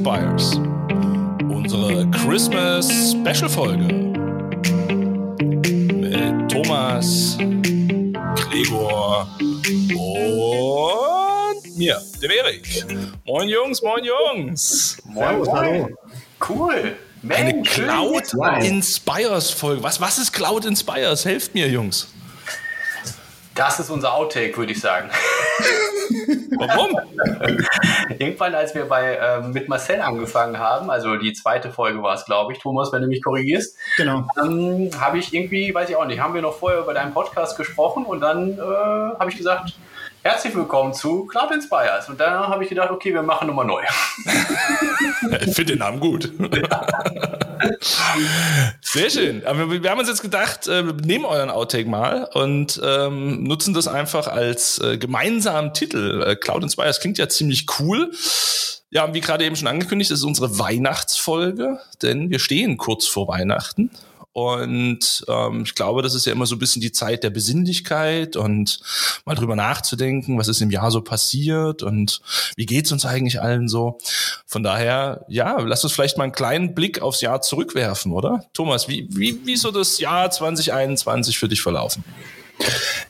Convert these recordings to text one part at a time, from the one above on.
Inspires. Unsere Christmas Special Folge. Mit Thomas, Gregor und mir, dem Erik. Moin Jungs, moin Jungs. Moin, hallo. Cool. Mensch, Eine Cloud Inspires Folge. Was, was ist Cloud Inspires? Helft mir, Jungs. Das ist unser Outtake, würde ich sagen. Warum? Irgendwann, als wir bei äh, mit Marcel angefangen haben, also die zweite Folge war es, glaube ich, Thomas, wenn du mich korrigierst. Genau. Ähm, habe ich irgendwie, weiß ich auch nicht, haben wir noch vorher über deinen Podcast gesprochen und dann äh, habe ich gesagt, Herzlich willkommen zu Cloud Inspires. Und dann habe ich gedacht, okay, wir machen nochmal neu. ich finde den Namen gut. Sehr schön. Aber wir haben uns jetzt gedacht, äh, wir nehmen euren Outtake mal und ähm, nutzen das einfach als äh, gemeinsamen Titel. Äh, Cloud Inspires klingt ja ziemlich cool. Ja, wie gerade eben schon angekündigt, das ist unsere Weihnachtsfolge, denn wir stehen kurz vor Weihnachten. Und ähm, ich glaube, das ist ja immer so ein bisschen die Zeit der Besinnlichkeit und mal drüber nachzudenken, was ist im Jahr so passiert und wie geht's uns eigentlich allen so. Von daher, ja, lass uns vielleicht mal einen kleinen Blick aufs Jahr zurückwerfen, oder? Thomas, wie, wie, wie so das Jahr 2021 für dich verlaufen?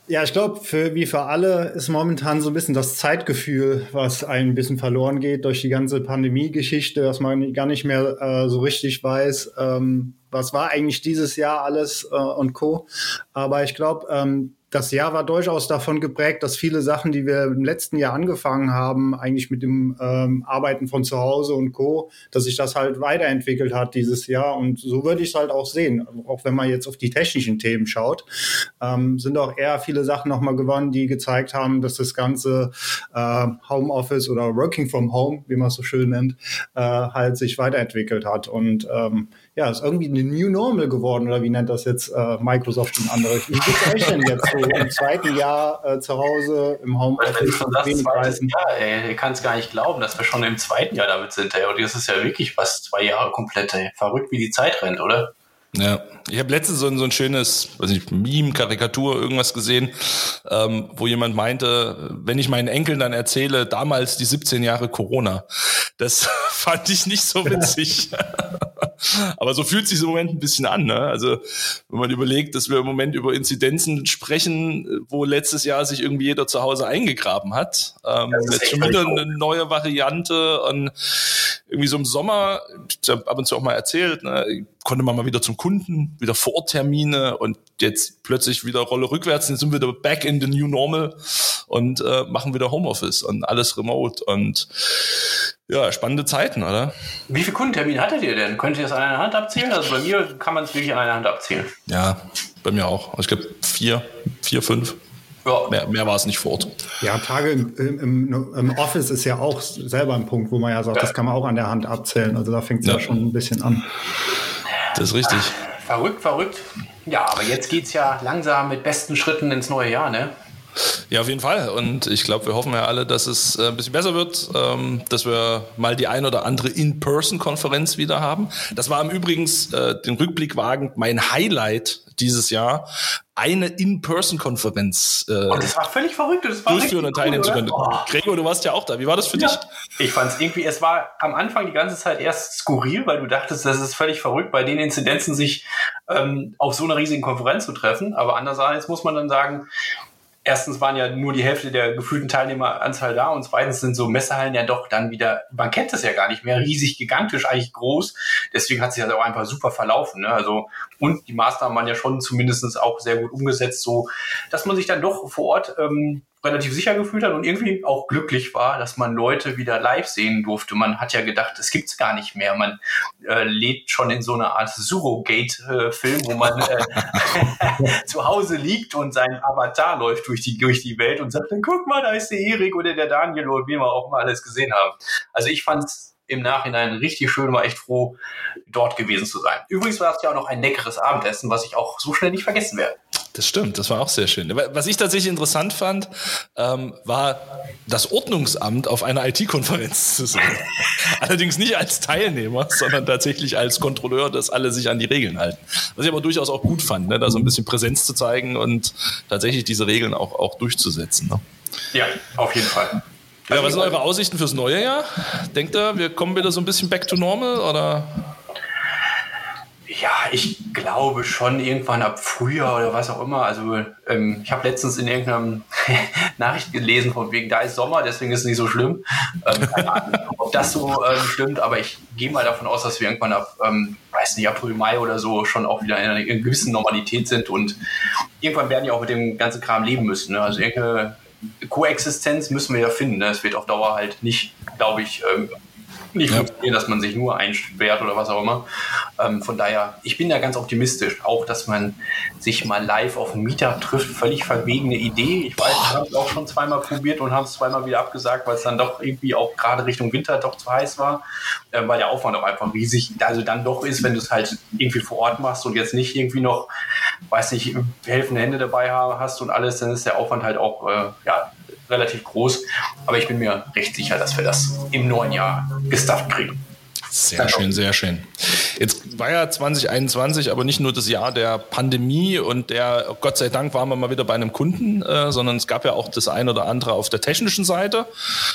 Ja, ich glaube, für, wie für alle ist momentan so ein bisschen das Zeitgefühl, was ein bisschen verloren geht durch die ganze Pandemie-Geschichte, dass man gar nicht mehr äh, so richtig weiß, ähm, was war eigentlich dieses Jahr alles äh, und Co. Aber ich glaube, ähm, das Jahr war durchaus davon geprägt, dass viele Sachen, die wir im letzten Jahr angefangen haben, eigentlich mit dem ähm, Arbeiten von zu Hause und Co., dass sich das halt weiterentwickelt hat dieses Jahr. Und so würde ich es halt auch sehen. Auch wenn man jetzt auf die technischen Themen schaut, ähm, sind auch eher viele Sachen nochmal gewonnen, die gezeigt haben, dass das ganze äh, Homeoffice oder Working from Home, wie man es so schön nennt, äh, halt sich weiterentwickelt hat. Und ähm, ja, ist irgendwie eine New Normal geworden, oder wie nennt das jetzt äh, Microsoft und andere? Wie geht es euch denn jetzt so im zweiten Jahr äh, zu Hause im Homeoffice? Das ist das Jahr, ey. Ich kann es gar nicht glauben, dass wir schon im zweiten Jahr damit sind, ey. Und das ist ja wirklich fast zwei Jahre komplett, ey. Verrückt, wie die Zeit rennt, oder? Ja, ich habe letztens so ein, so ein schönes, weiß nicht, Meme, Karikatur, irgendwas gesehen, ähm, wo jemand meinte, wenn ich meinen Enkeln dann erzähle, damals die 17 Jahre Corona. Das fand ich nicht so witzig. Aber so fühlt sich im Moment ein bisschen an. Ne? Also wenn man überlegt, dass wir im Moment über Inzidenzen sprechen, wo letztes Jahr sich irgendwie jeder zu Hause eingegraben hat. Ähm, jetzt schon wieder eine neue Variante und irgendwie so im Sommer, ich habe ab und zu auch mal erzählt, ne, konnte man mal wieder zum Kunden, wieder Vortermine und jetzt plötzlich wieder Rolle rückwärts, jetzt sind wir wieder back in the new normal und äh, machen wieder Homeoffice und alles remote und ja, spannende Zeiten, oder? Wie viele Kundentermine hattet ihr denn? Könnt ihr das an einer Hand abzählen? Also bei mir kann man es wirklich an einer Hand abzählen. Ja, bei mir auch. Also ich glaube vier, vier, fünf. Ja. Mehr, mehr war es nicht fort. Ja, Tage im, im, im, Office ist ja auch selber ein Punkt, wo man ja sagt, ja. das kann man auch an der Hand abzählen. Also da fängt es ja. ja. schon ein bisschen an. Das ist richtig. Verrückt, verrückt. Ja, aber jetzt geht es ja langsam mit besten Schritten ins neue Jahr, ne? Ja, auf jeden Fall. Und ich glaube, wir hoffen ja alle, dass es äh, ein bisschen besser wird, ähm, dass wir mal die ein oder andere In-Person-Konferenz wieder haben. Das war im Übrigen äh, den Rückblick wagend mein Highlight dieses Jahr, eine In-Person-Konferenz äh, oh, das war völlig verrückt. Das war durchführen und teilnehmen zu können. Oh. Gregor, du warst ja auch da. Wie war das für ja. dich? Ich fand es irgendwie, es war am Anfang die ganze Zeit erst skurril, weil du dachtest, das ist völlig verrückt, bei den Inzidenzen sich ähm, auf so einer riesigen Konferenz zu treffen. Aber andererseits muss man dann sagen, erstens waren ja nur die Hälfte der gefühlten Teilnehmeranzahl da und zweitens sind so Messehallen ja doch dann wieder, man kennt das ja gar nicht mehr, riesig, gigantisch, eigentlich groß. Deswegen hat sich das auch einfach super verlaufen. Ne? Also, und die Maßnahmen waren ja schon zumindest auch sehr gut umgesetzt, so dass man sich dann doch vor Ort ähm, relativ sicher gefühlt hat und irgendwie auch glücklich war, dass man Leute wieder live sehen durfte. Man hat ja gedacht, das gibt's gar nicht mehr. Man äh, lebt schon in so einer Art Surrogate-Film, wo man äh, zu Hause liegt und sein Avatar läuft durch die, durch die Welt und sagt, guck mal, da ist der Erik oder der Daniel oder wie wir auch mal alles gesehen haben. Also ich fand's im Nachhinein richtig schön, war echt froh, dort gewesen zu sein. Übrigens war es ja auch noch ein leckeres Abendessen, was ich auch so schnell nicht vergessen werde. Das stimmt, das war auch sehr schön. Was ich tatsächlich interessant fand, ähm, war das Ordnungsamt auf einer IT-Konferenz zu sehen. Allerdings nicht als Teilnehmer, sondern tatsächlich als Kontrolleur, dass alle sich an die Regeln halten. Was ich aber durchaus auch gut fand, ne? da so ein bisschen Präsenz zu zeigen und tatsächlich diese Regeln auch, auch durchzusetzen. Ne? Ja, auf jeden Fall. Ja, was sind eure Aussichten fürs neue Jahr? Denkt ihr, wir kommen wieder so ein bisschen back to normal oder? Ja, ich glaube schon irgendwann ab Frühjahr oder was auch immer. Also ähm, ich habe letztens in irgendeiner Nachricht gelesen, von wegen, da ist Sommer, deswegen ist es nicht so schlimm. Ähm, keine Ahnung, ob das so ähm, stimmt, aber ich gehe mal davon aus, dass wir irgendwann ab, ähm, weiß nicht, April, Mai oder so schon auch wieder in einer, in einer gewissen Normalität sind und irgendwann werden ja auch mit dem ganzen Kram leben müssen. Ne? Also irgendeine Koexistenz müssen wir ja finden. Ne? Es wird auf Dauer halt nicht, glaube ich, ähm, nicht ja. funktionieren, dass man sich nur einsperrt oder was auch immer. Ähm, von daher, ich bin da ganz optimistisch. Auch, dass man sich mal live auf ein Meetup trifft, völlig verwegene Idee. Ich weiß, wir haben es auch schon zweimal probiert und haben es zweimal wieder abgesagt, weil es dann doch irgendwie auch gerade Richtung Winter doch zu heiß war, äh, weil der Aufwand auch einfach riesig, also dann doch ist, wenn du es halt irgendwie vor Ort machst und jetzt nicht irgendwie noch, weiß nicht, helfende Hände dabei hast und alles, dann ist der Aufwand halt auch, äh, ja, relativ groß. Aber ich bin mir recht sicher, dass wir das im neuen Jahr gestafft kriegen. Sehr schön, sehr schön. Jetzt war ja 2021 aber nicht nur das Jahr der Pandemie und der, Gott sei Dank waren wir mal wieder bei einem Kunden, äh, sondern es gab ja auch das ein oder andere auf der technischen Seite.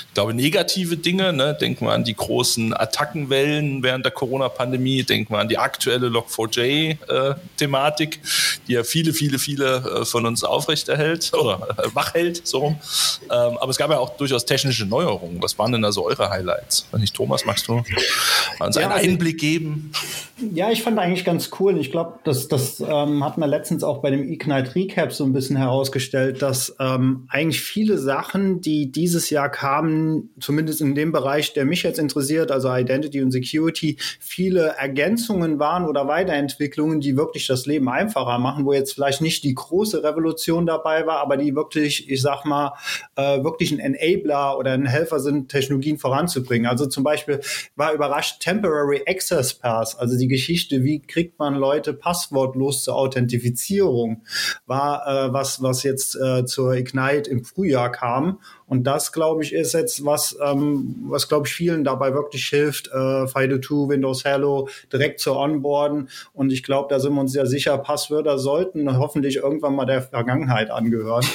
Ich glaube, negative Dinge, ne? denken wir an die großen Attackenwellen während der Corona-Pandemie, denken wir an die aktuelle Log4j-Thematik, äh, die ja viele, viele, viele äh, von uns aufrechterhält oder äh, wach hält, so rum. Ähm, aber es gab ja auch durchaus technische Neuerungen. Was waren denn also eure Highlights? Wenn nicht Thomas, magst du? Uns ja, einen also Einblick geben? Ja, ich fand eigentlich ganz cool. Und ich glaube, das, das ähm, hat man letztens auch bei dem Ignite Recap so ein bisschen herausgestellt, dass ähm, eigentlich viele Sachen, die dieses Jahr kamen, zumindest in dem Bereich, der mich jetzt interessiert, also Identity und Security, viele Ergänzungen waren oder Weiterentwicklungen, die wirklich das Leben einfacher machen, wo jetzt vielleicht nicht die große Revolution dabei war, aber die wirklich, ich sag mal, äh, wirklich ein Enabler oder ein Helfer sind, Technologien voranzubringen. Also zum Beispiel war überrascht, Temporary Access Pass, also die Geschichte, wie kriegt man Leute passwortlos zur Authentifizierung, war äh, was, was jetzt äh, zur Ignite im Frühjahr kam und das, glaube ich, ist jetzt was, ähm, was glaube ich vielen dabei wirklich hilft, äh, FIDO2, Windows Hello direkt zu onboarden. Und ich glaube, da sind wir uns sehr sicher, Passwörter sollten hoffentlich irgendwann mal der Vergangenheit angehören.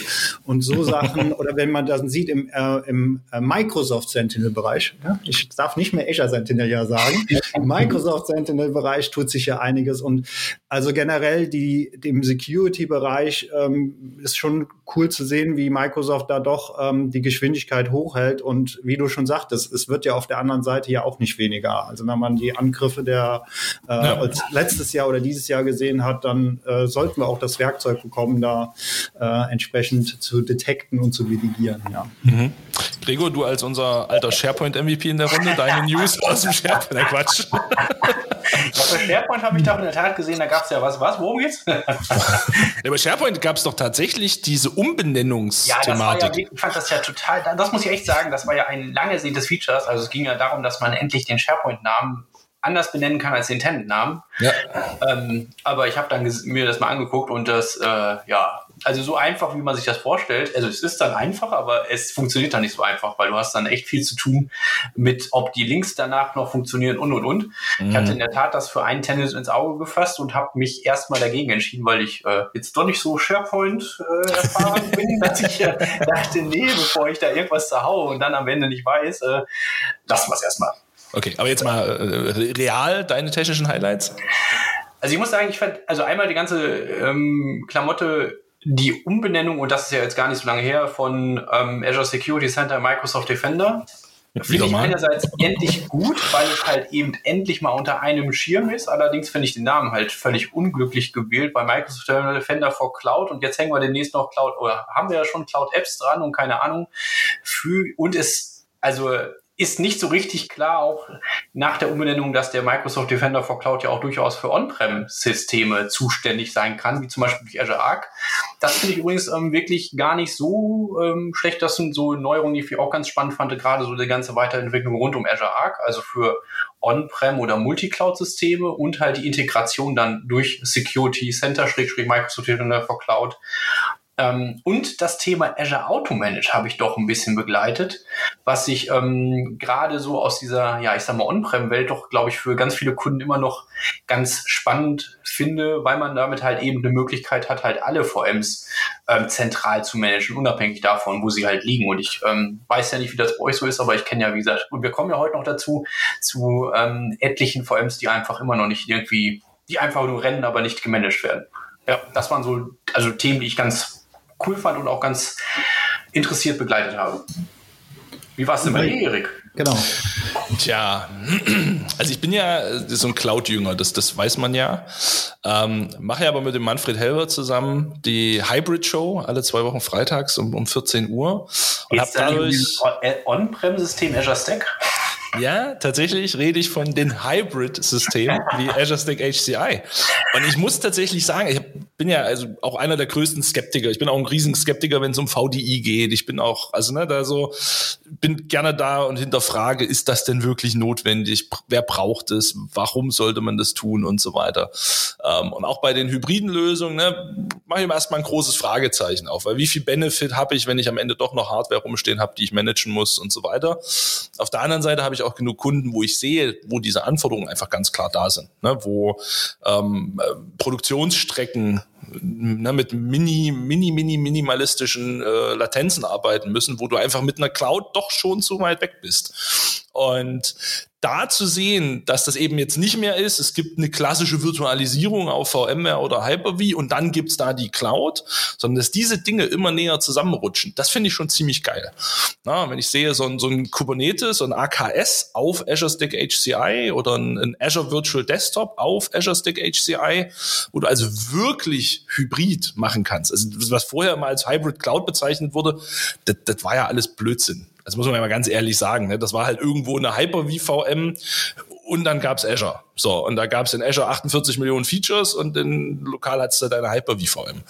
Und so Sachen, oder wenn man das sieht im, äh, im äh, Microsoft Sentinel-Bereich, ja? ich darf nicht mehr Azure Sentinel ja sagen, im Microsoft Sentinel-Bereich tut sich ja einiges. Und also generell die, dem Security-Bereich ähm, ist schon cool zu sehen, wie Microsoft da doch ähm, die die Geschwindigkeit hochhält. Und wie du schon sagtest, es wird ja auf der anderen Seite ja auch nicht weniger. Also wenn man die Angriffe der äh, ja. letztes Jahr oder dieses Jahr gesehen hat, dann äh, sollten wir auch das Werkzeug bekommen, da äh, entsprechend zu detekten und zu mitigieren. Ja. Mhm. Gregor, du als unser alter SharePoint-MVP in der Runde, deine News aus dem SharePoint, der Quatsch. Ja, bei SharePoint habe ich doch in der Tat gesehen, da gab es ja was. Was? Worum geht's? ja, bei SharePoint gab es doch tatsächlich diese Umbenennungsthematik. Ja, ja, ich fand das ja total, das muss ich echt sagen, das war ja ein lang ersehntes Feature. Also es ging ja darum, dass man endlich den SharePoint-Namen anders benennen kann als den Tenant-Namen. Ja. Ähm, aber ich habe dann mir das mal angeguckt und das, äh, ja, also so einfach, wie man sich das vorstellt. Also es ist dann einfach, aber es funktioniert dann nicht so einfach, weil du hast dann echt viel zu tun mit, ob die Links danach noch funktionieren und und und. Mhm. Ich hatte in der Tat das für einen Tennis ins Auge gefasst und habe mich erstmal dagegen entschieden, weil ich äh, jetzt doch nicht so SharePoint äh, erfahren bin, dass ich äh, dachte, nee, bevor ich da irgendwas zerhaue und dann am Ende nicht weiß, äh, lassen wir es erstmal. Okay, aber jetzt mal äh, real deine technischen Highlights? Also ich muss sagen, ich fand, also einmal die ganze ähm, Klamotte die Umbenennung, und das ist ja jetzt gar nicht so lange her, von ähm, Azure Security Center Microsoft Defender. Finde ich einerseits endlich gut, weil es halt eben endlich mal unter einem Schirm ist. Allerdings finde ich den Namen halt völlig unglücklich gewählt bei Microsoft Defender for Cloud und jetzt hängen wir demnächst noch Cloud oder haben wir ja schon Cloud Apps dran und keine Ahnung. Für, und es, also ist nicht so richtig klar, auch nach der Umbenennung, dass der Microsoft Defender for Cloud ja auch durchaus für On-Prem-Systeme zuständig sein kann, wie zum Beispiel durch Azure Arc. Das finde ich übrigens ähm, wirklich gar nicht so ähm, schlecht. Das sind so Neuerungen, die ich auch ganz spannend fand, gerade so die ganze Weiterentwicklung rund um Azure Arc, also für On-Prem oder Multi-Cloud-Systeme und halt die Integration dann durch Security Center, Microsoft Defender for Cloud Ähm, und das Thema Azure Auto Manage habe ich doch ein bisschen begleitet, was ich ähm, gerade so aus dieser, ja, ich sag mal, On-Prem-Welt doch, glaube ich, für ganz viele Kunden immer noch ganz spannend finde, weil man damit halt eben eine Möglichkeit hat, halt alle VMs ähm, zentral zu managen, unabhängig davon, wo sie halt liegen. Und ich ähm, weiß ja nicht, wie das bei euch so ist, aber ich kenne ja, wie gesagt, und wir kommen ja heute noch dazu, zu ähm, etlichen VMs, die einfach immer noch nicht irgendwie, die einfach nur rennen, aber nicht gemanagt werden. Ja, das waren so, also Themen, die ich ganz cool fand und auch ganz interessiert begleitet habe. Wie war es denn bei dir, Erik? Genau. Tja, also ich bin ja so ein Cloud-Jünger, das, das weiß man ja. Ähm, mache ja aber mit dem Manfred Helber zusammen die Hybrid-Show alle zwei Wochen freitags um, um 14 Uhr. Und habe dadurch On-Prem-System Azure Stack? Ja, tatsächlich rede ich von den Hybrid-Systemen wie Azure Stack HCI. Und ich muss tatsächlich sagen, ich bin ja also auch einer der größten Skeptiker. Ich bin auch ein Riesenskeptiker, wenn es um VDI geht. Ich bin auch, also ne, da so, bin gerne da und hinterfrage, ist das denn wirklich notwendig? Wer braucht es? Warum sollte man das tun und so weiter? Ähm, und auch bei den hybriden Lösungen, ne, mache ich mir erstmal ein großes Fragezeichen auf, weil wie viel Benefit habe ich, wenn ich am Ende doch noch Hardware rumstehen habe, die ich managen muss und so weiter. Auf der anderen Seite habe ich ich auch genug Kunden, wo ich sehe, wo diese Anforderungen einfach ganz klar da sind, ne? wo ähm, äh, Produktionsstrecken ne, mit mini, mini, mini, minimalistischen äh, Latenzen arbeiten müssen, wo du einfach mit einer Cloud doch schon zu weit weg bist. Und da zu sehen, dass das eben jetzt nicht mehr ist, es gibt eine klassische Virtualisierung auf VMware oder Hyper-V und dann gibt's da die Cloud, sondern dass diese Dinge immer näher zusammenrutschen, das finde ich schon ziemlich geil. Na, wenn ich sehe, so ein, so ein Kubernetes, so ein AKS auf Azure Stack HCI oder ein, ein Azure Virtual Desktop auf Azure Stack HCI, wo du also wirklich Hybrid machen kannst. Also was vorher mal als Hybrid Cloud bezeichnet wurde, das, das war ja alles Blödsinn. Das muss man ja mal ganz ehrlich sagen. Ne? Das war halt irgendwo eine Hyper-V-VM und dann gab's Azure. So, und da gab's in Azure 48 Millionen Features und in lokal hat's da deine Hyper-V-VM.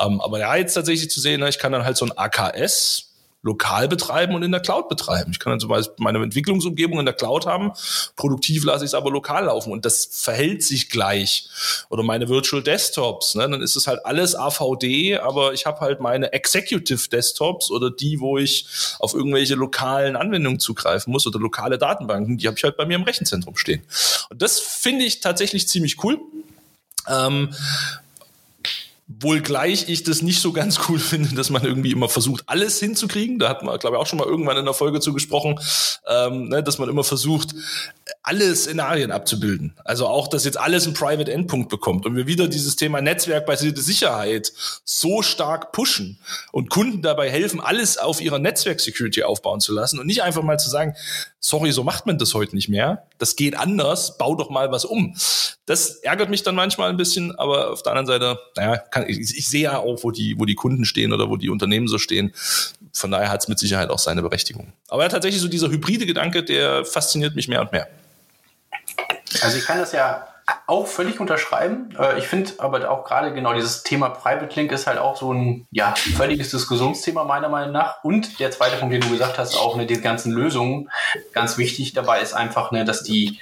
Ähm, aber ja, jetzt tatsächlich zu sehen, ne, ich kann dann halt so ein AKS lokal betreiben und in der Cloud betreiben. Ich kann dann zum Beispiel meine Entwicklungsumgebung in der Cloud haben, produktiv lasse ich es aber lokal laufen und das verhält sich gleich. Oder meine Virtual Desktops, ne? dann ist es halt alles AVD, aber ich habe halt meine Executive Desktops oder die, wo ich auf irgendwelche lokalen Anwendungen zugreifen muss oder lokale Datenbanken, die habe ich halt bei mir im Rechenzentrum stehen. Und das finde ich tatsächlich ziemlich cool. Ähm, wohl gleich ich das nicht so ganz cool finde, dass man irgendwie immer versucht, alles hinzukriegen. Da hat man, glaube ich, auch schon mal irgendwann in der Folge zugesprochen, ähm, ne, dass man immer versucht, alle Szenarien abzubilden. Also auch, dass jetzt alles einen Private Endpunkt bekommt und wir wieder dieses Thema netzwerkbasierte Sicherheit so stark pushen und Kunden dabei helfen, alles auf ihrer Netzwerk-Security aufbauen zu lassen und nicht einfach mal zu sagen, sorry, so macht man das heute nicht mehr. Das geht anders, bau doch mal was um. Das ärgert mich dann manchmal ein bisschen, aber auf der anderen Seite, naja, kann, ich, ich sehe ja auch, wo die, wo die Kunden stehen oder wo die Unternehmen so stehen. Von daher hat es mit Sicherheit auch seine Berechtigung. Aber ja, tatsächlich so dieser hybride Gedanke, der fasziniert mich mehr und mehr. Also ich kann das ja auch völlig unterschreiben. Äh, ich finde aber auch gerade genau dieses Thema Private Link ist halt auch so ein ja, völliges Diskussionsthema meiner Meinung nach. Und der zweite Punkt, den du gesagt hast, auch ne, die ganzen Lösungen, ganz wichtig dabei ist einfach, ne, dass die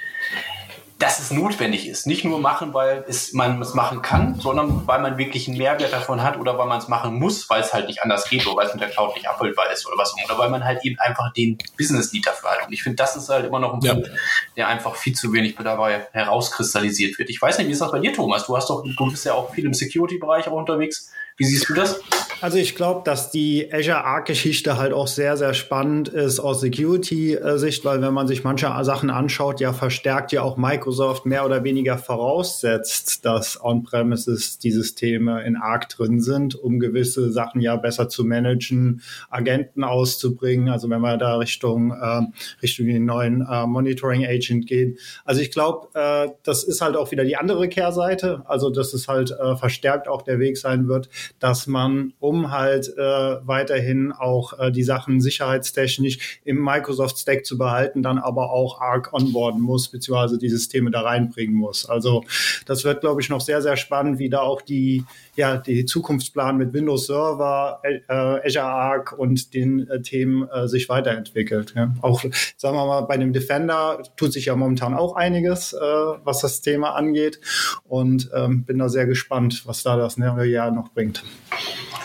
dass es notwendig ist. Nicht nur machen, weil es, man es machen kann, sondern weil man wirklich einen Mehrwert davon hat oder weil man es machen muss, weil es halt nicht anders geht oder weil es mit der Cloud nicht abbildbar ist oder was. Oder weil man halt eben einfach den Business Need dafür hat. Und ich finde, das ist halt immer noch ein ja. Punkt, der einfach viel zu wenig dabei herauskristallisiert wird. Ich weiß nicht, wie ist das bei dir, Thomas? Du hast doch, du bist ja auch viel im Security-Bereich auch unterwegs. Wie siehst du das? Also ich glaube, dass die Azure Arc-Geschichte halt auch sehr, sehr spannend ist aus Security-Sicht, weil wenn man sich manche Sachen anschaut, ja verstärkt ja auch Microsoft mehr oder weniger voraussetzt, dass On-Premises die Systeme in Arc drin sind, um gewisse Sachen ja besser zu managen, Agenten auszubringen. Also wenn wir da Richtung, äh, Richtung den neuen äh, Monitoring Agent gehen. Also ich glaube, äh, das ist halt auch wieder die andere Kehrseite. Also dass es halt äh, verstärkt auch der Weg sein wird, dass man, um halt äh, weiterhin auch äh, die Sachen sicherheitstechnisch im Microsoft Stack zu behalten, dann aber auch Arc onboarden muss, beziehungsweise die Systeme da reinbringen muss. Also das wird, glaube ich, noch sehr, sehr spannend, wie da auch die, ja, die Zukunftsplan mit Windows Server, äh, Azure Arc und den äh, Themen äh, sich weiterentwickelt. Ja. Auch, sagen wir mal, bei dem Defender tut sich ja momentan auch einiges, äh, was das Thema angeht. Und ähm, bin da sehr gespannt, was da das nächste Jahr noch bringt.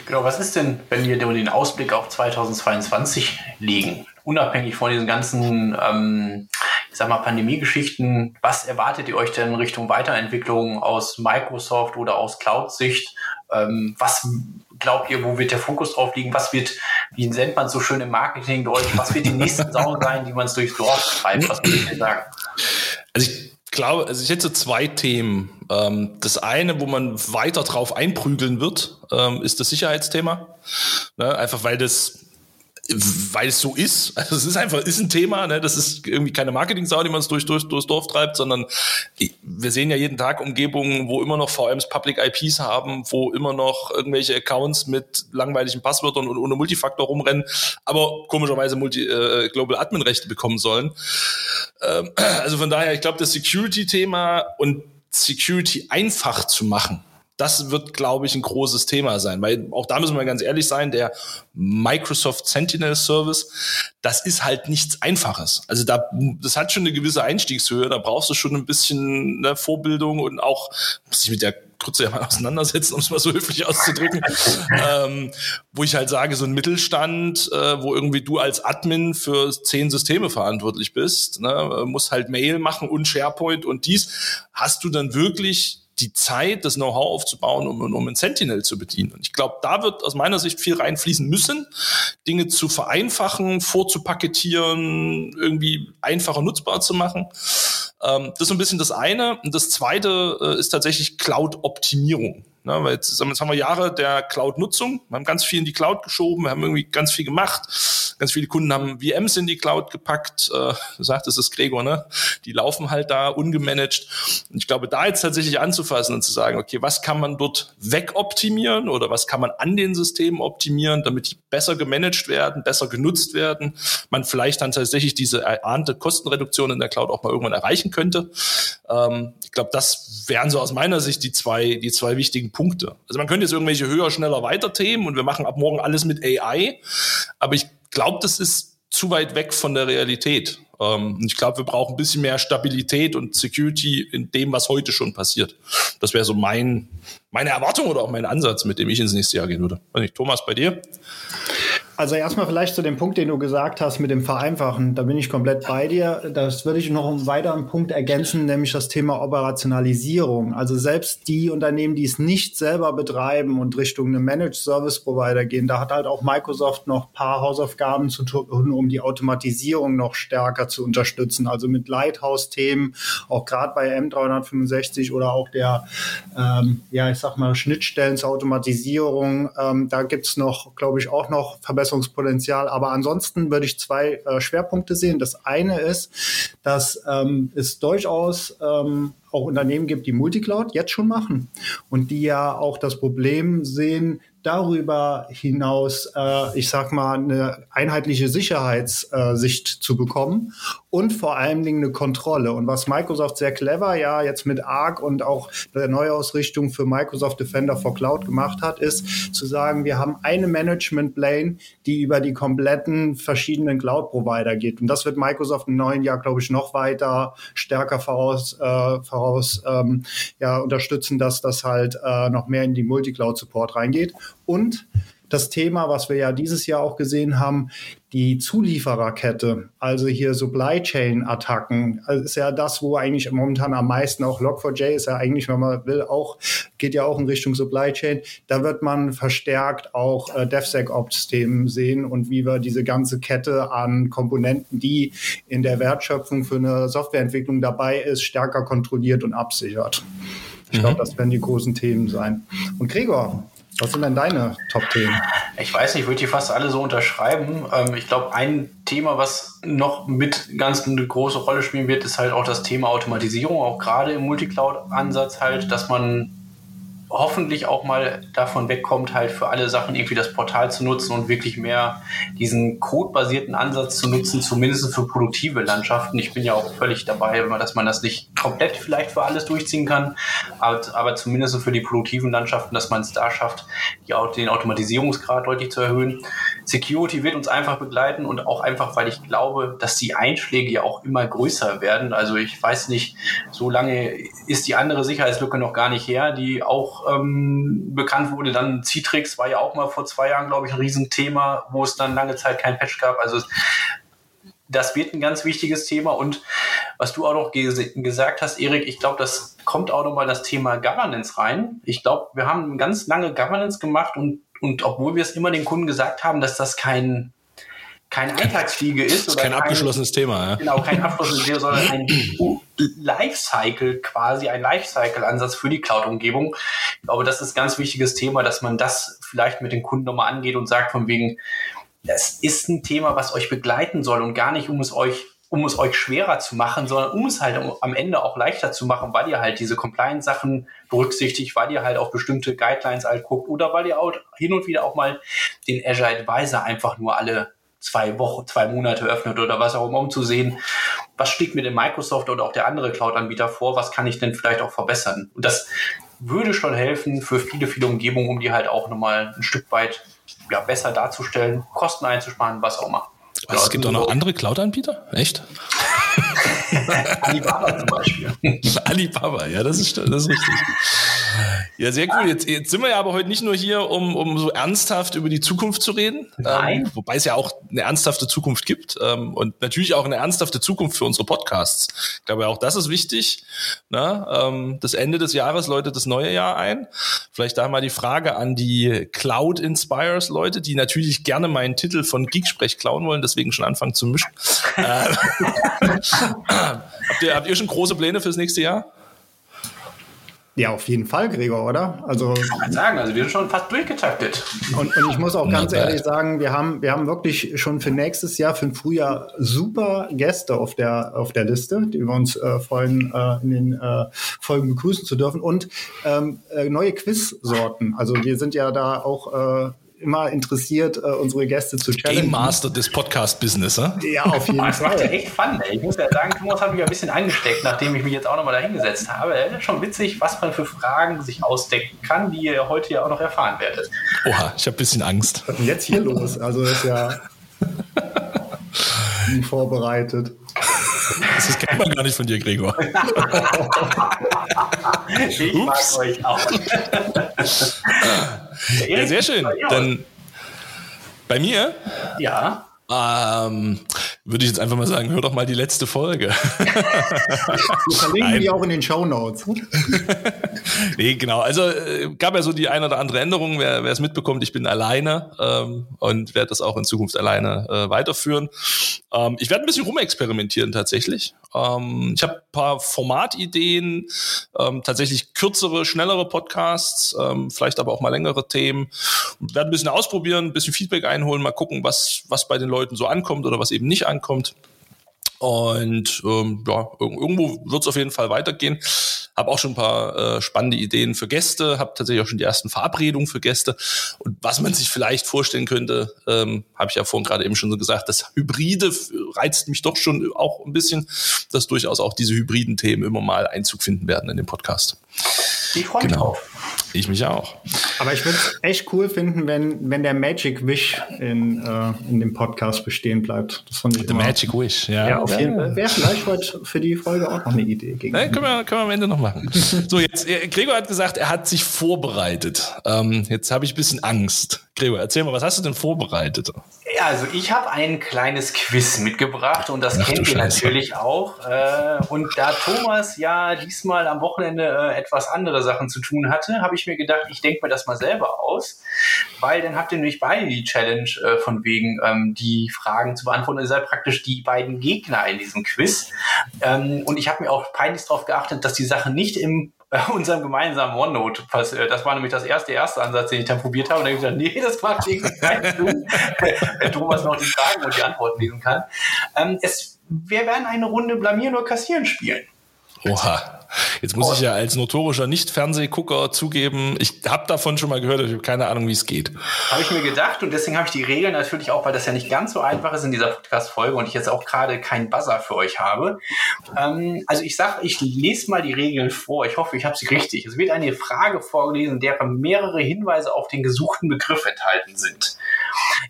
Genau, was ist denn, wenn wir den Ausblick auf 2022 legen? Unabhängig von diesen ganzen, ähm, ich sag mal, Pandemie-Geschichten, was erwartet ihr euch denn Richtung Weiterentwicklung aus Microsoft oder aus Cloud-Sicht? Ähm, was glaubt ihr, wo wird der Fokus drauf liegen? Was wird, wie nennt man so schön im Marketing Deutsch, was wird die nächsten Sauen sein, die man es durchs Dorf treibt? Was würdet ihr sagen? Also ich glaube, also ich hätte so zwei Themen. Ähm, das eine, wo man weiter drauf einprügeln wird, ähm, ist das Sicherheitsthema. Ne? Einfach weil das weil es so ist. Also es ist einfach, ist ein Thema, ne? Das ist irgendwie keine Marketing-Sau, die man es durch, durch, durchs Dorf treibt, sondern wir sehen ja jeden Tag Umgebungen, wo immer noch VMs Public IPs haben, wo immer noch irgendwelche Accounts mit langweiligen Passwörtern und ohne Multifaktor rumrennen, aber komischerweise Multi, äh, Global Admin Rechte bekommen sollen. Ähm, also von daher, ich glaube, das Security-Thema und Security einfach zu machen, das wird, glaube ich, ein großes Thema sein, weil auch da müssen wir ganz ehrlich sein, der Microsoft Sentinel Service, das ist halt nichts Einfaches. Also da, das hat schon eine gewisse Einstiegshöhe, da brauchst du schon ein bisschen ne, Vorbildung und auch, muss ich mit der Krütze ja mal auseinandersetzen, um es mal so höflich auszudrücken, ähm, wo ich halt sage, so ein Mittelstand, äh, wo irgendwie du als Admin für zehn Systeme verantwortlich bist, ne, musst halt Mail machen und SharePoint und dies, hast du dann wirklich die Zeit, das Know-how aufzubauen, um, um ein Sentinel zu bedienen. Und ich glaube, da wird aus meiner Sicht viel reinfließen müssen, Dinge zu vereinfachen, vorzupaketieren, irgendwie einfacher nutzbar zu machen. Ähm, das ist ein bisschen das eine. Und das zweite äh, ist tatsächlich Cloud-Optimierung. Ne, weil jetzt, jetzt haben wir Jahre der Cloud-Nutzung. Wir haben ganz viel in die Cloud geschoben, wir haben irgendwie ganz viel gemacht. Ganz viele Kunden haben VMs in die Cloud gepackt. Äh, sagt, das ist Gregor, ne? Die laufen halt da ungemanagt. Und ich glaube, da jetzt tatsächlich anzufassen und zu sagen, okay, was kann man dort wegoptimieren oder was kann man an den Systemen optimieren, damit die besser gemanagt werden, besser genutzt werden, man vielleicht dann tatsächlich diese erahnte Kostenreduktion in der Cloud auch mal irgendwann erreichen könnte. Ähm, ich glaube, das wären so aus meiner Sicht die zwei, die zwei wichtigen Punkte. Also man könnte jetzt irgendwelche höher, schneller, weiter Themen und wir machen ab morgen alles mit AI. Aber ich glaube, das ist zu weit weg von der Realität. Ähm, ich glaube, wir brauchen ein bisschen mehr Stabilität und Security in dem, was heute schon passiert. Das wäre so mein, meine Erwartung oder auch mein Ansatz, mit dem ich ins nächste Jahr gehen würde. Thomas, bei dir? Also erstmal vielleicht zu dem Punkt, den du gesagt hast mit dem Vereinfachen. Da bin ich komplett bei dir. Das würde ich noch einen weiteren Punkt ergänzen, nämlich das Thema Operationalisierung. Also selbst die Unternehmen, die es nicht selber betreiben und Richtung eine Managed Service Provider gehen, da hat halt auch Microsoft noch paar Hausaufgaben zu tun, um die Automatisierung noch stärker zu unterstützen. Also mit Lighthouse-Themen, auch gerade bei M365 oder auch der, ähm, ja, ich sag mal, Schnittstellen zur Automatisierung. Ähm, da gibt's noch, glaube ich, auch noch Verbesserungen Verbesserungspotenzial. Aber ansonsten würde ich zwei äh, Schwerpunkte sehen. Das eine ist, dass ähm, es durchaus ähm, auch Unternehmen gibt, die Multicloud jetzt schon machen und die ja auch das Problem sehen, darüber hinaus, äh, ich sag mal, eine einheitliche Sicherheitssicht äh, zu bekommen und vor allen Dingen eine Kontrolle. Und was Microsoft sehr clever ja jetzt mit ARC und auch der Neuausrichtung für Microsoft Defender for Cloud gemacht hat, ist zu sagen, wir haben eine Management Plane, die über die kompletten verschiedenen Cloud-Provider geht. Und das wird Microsoft im neuen Jahr, glaube ich, noch weiter stärker voraus, äh, voraus ähm, ja, unterstützen, dass das halt äh, noch mehr in die Multicloud-Support reingeht. Und das Thema, was wir ja dieses Jahr auch gesehen haben, die Zuliefererkette, also hier Supply Chain Attacken, also ist ja das, wo eigentlich momentan am meisten auch Log4j ist ja eigentlich, wenn man will, auch, geht ja auch in Richtung Supply Chain. Da wird man verstärkt auch äh, DevSecOps-Themen sehen und wie wir diese ganze Kette an Komponenten, die in der Wertschöpfung für eine Softwareentwicklung dabei ist, stärker kontrolliert und absichert. Ich glaube, mhm. das werden die großen Themen sein. Und Gregor, was sind denn deine Top-Themen? Ich weiß nicht, ich würde die fast alle so unterschreiben. Ähm, ich glaube, ein Thema, was noch mit ganz eine große Rolle spielen wird, ist halt auch das Thema Automatisierung, auch gerade im Multicloud-Ansatz halt, dass man hoffentlich auch mal davon wegkommt, halt für alle Sachen irgendwie das Portal zu nutzen und wirklich mehr diesen codebasierten Ansatz zu nutzen, zumindest für produktive Landschaften. Ich bin ja auch völlig dabei, dass man das nicht komplett vielleicht für alles durchziehen kann, aber, aber zumindest für die produktiven Landschaften, dass man es da schafft, die, den Automatisierungsgrad deutlich zu erhöhen. Security wird uns einfach begleiten und auch einfach, weil ich glaube, dass die Einschläge ja auch immer größer werden. Also ich weiß nicht, so lange ist die andere Sicherheitslücke noch gar nicht her, die auch ähm, bekannt wurde. Dann Citrix war ja auch mal vor zwei Jahren, glaube ich, ein Riesenthema, wo es dann lange Zeit kein Patch gab. Also das wird ein ganz wichtiges Thema. Und was du auch noch ges gesagt hast, Erik, ich glaube, das kommt auch nochmal das Thema Governance rein. Ich glaube, wir haben ganz lange Governance gemacht und, und obwohl wir es immer den Kunden gesagt haben, dass das kein kein Eintagsfliege ist. Oder kein, kein abgeschlossenes Thema, ja. Genau, kein abgeschlossenes Thema, sondern ein Lifecycle quasi, ein Lifecycle-Ansatz für die Cloud-Umgebung. Ich glaube, das ist ein ganz wichtiges Thema, dass man das vielleicht mit den Kunden nochmal angeht und sagt von wegen, das ist ein Thema, was euch begleiten soll und gar nicht, um es euch um es euch schwerer zu machen, sondern um es halt am Ende auch leichter zu machen, weil ihr halt diese Compliance-Sachen berücksichtigt, weil ihr halt auf bestimmte Guidelines halt guckt oder weil ihr auch hin und wieder auch mal den Azure Advisor einfach nur alle zwei Wochen, zwei Monate öffnet oder was auch immer, um zu sehen, was steht mir denn Microsoft oder auch der andere Cloud-Anbieter vor, was kann ich denn vielleicht auch verbessern. Und das würde schon helfen für viele, viele Umgebungen, um die halt auch nochmal ein Stück weit ja, besser darzustellen, Kosten einzusparen, was auch immer. Also es gibt auch noch andere Cloud-Anbieter? Echt? Alibaba zum Beispiel. Alibaba, ja, das ist, das ist richtig. Ja, sehr cool. Jetzt, jetzt sind wir ja aber heute nicht nur hier, um, um so ernsthaft über die Zukunft zu reden. Nein. Ähm, wobei es ja auch eine ernsthafte Zukunft gibt ähm, und natürlich auch eine ernsthafte Zukunft für unsere Podcasts. Ich glaube, auch das ist wichtig. Ne? Ähm, das Ende des Jahres läutet das neue Jahr ein. Vielleicht da mal die Frage an die Cloud Inspires Leute, die natürlich gerne meinen Titel von Geeksprech klauen wollen, deswegen schon anfangen zu mischen. äh, habt, ihr, habt ihr schon große Pläne fürs nächste Jahr? Ja, auf jeden Fall, Gregor, oder? Also, ich kann sagen, also wir sind schon fast durchgetaktet. Und, und ich muss auch ganz ehrlich sagen, wir haben, wir haben wirklich schon für nächstes Jahr, für ein Frühjahr super Gäste auf der, auf der Liste, die wir uns äh, freuen, äh, in den äh, Folgen begrüßen zu dürfen. Und ähm, äh, neue Quizsorten. Also wir sind ja da auch äh, immer interessiert, äh, unsere Gäste zu challengen. Game Master des Podcast-Business, ne? Ja, auf jeden Fall. Das macht ja echt Fun, ey. Ich muss ja sagen, Thomas hat mich ein bisschen angesteckt, nachdem ich mich jetzt auch nochmal dahingesetzt habe. Es ist schon witzig, was man für Fragen sich ausdecken kann, die ihr heute ja auch noch erfahren werdet. Oha, ich habe ein bisschen Angst. Was ist denn jetzt hier los? Also ist ja vorbereitet. Das kennt man gar nicht von dir, Gregor. ich mag euch auch. ja, sehr schön. Dann bei mir? Ja. Ähm, würde ich jetzt einfach mal sagen, hör doch mal die letzte Folge. Wir verlinken die auch in den Show Notes. nee, genau. Also äh, gab ja so die eine oder andere Änderung. Wer, wer es mitbekommt, ich bin alleine ähm, und werde das auch in Zukunft alleine äh, weiterführen. Ähm, ich werde ein bisschen rumexperimentieren tatsächlich. Ähm, ich habe ein paar Formatideen, ähm, tatsächlich kürzere, schnellere Podcasts, ähm, vielleicht aber auch mal längere Themen. Werde ein bisschen ausprobieren, ein bisschen Feedback einholen, mal gucken, was, was bei den Leuten so ankommt oder was eben nicht ankommt. Und ähm, ja, irgendwo wird es auf jeden Fall weitergehen. Habe auch schon ein paar äh, spannende Ideen für Gäste, habe tatsächlich auch schon die ersten Verabredungen für Gäste. Und was man sich vielleicht vorstellen könnte, ähm, habe ich ja vorhin gerade eben schon so gesagt, das Hybride reizt mich doch schon auch ein bisschen, dass durchaus auch diese hybriden Themen immer mal Einzug finden werden in den Podcast. Ich freue mich genau. drauf. Ich mich auch. Aber ich würde es echt cool finden, wenn, wenn der Magic Wish in, äh, in dem Podcast bestehen bleibt. Das fand ich The immer. Magic Wish, ja. Ja, auf jeden Fall. Wäre vielleicht heute für die Folge auch noch eine Idee. Gegen nee, können, wir, können wir am Ende noch machen. so, jetzt, äh, Gregor hat gesagt, er hat sich vorbereitet. Ähm, jetzt habe ich ein bisschen Angst. Gregor, erzähl mal, was hast du denn vorbereitet? Also ich habe ein kleines Quiz mitgebracht und das Ach, kennt ihr natürlich auch. Äh, und da Thomas ja diesmal am Wochenende äh, etwas andere Sachen zu tun hatte, habe ich mir gedacht, ich denke mir das mal selber aus, weil dann habt ihr nämlich beide die Challenge äh, von wegen ähm, die Fragen zu beantworten. Ihr seid praktisch die beiden Gegner in diesem Quiz. Ähm, und ich habe mir auch peinlich darauf geachtet, dass die Sache nicht im bei unserem gemeinsamen OneNote. Äh, das war nämlich das erste, erste Ansatz, den ich dann probiert habe. Und dann habe ich gesagt, nee, das macht irgendwie keinen Sinn, wenn Thomas noch die Fragen und die Antworten lesen kann. Ähm, es, wir werden eine Runde Blamieren oder Kassieren spielen. Oha. Jetzt muss ich ja als notorischer Nicht-Fernsehgucker zugeben, ich habe davon schon mal gehört, ich habe keine Ahnung, wie es geht. Habe ich mir gedacht und deswegen habe ich die Regeln natürlich auch, weil das ja nicht ganz so einfach ist in dieser Podcast-Folge und ich jetzt auch gerade keinen Buzzer für euch habe. Ähm, also ich sage, ich lese mal die Regeln vor. Ich hoffe, ich habe sie richtig. Es wird eine Frage vorgelesen, deren mehrere Hinweise auf den gesuchten Begriff enthalten sind.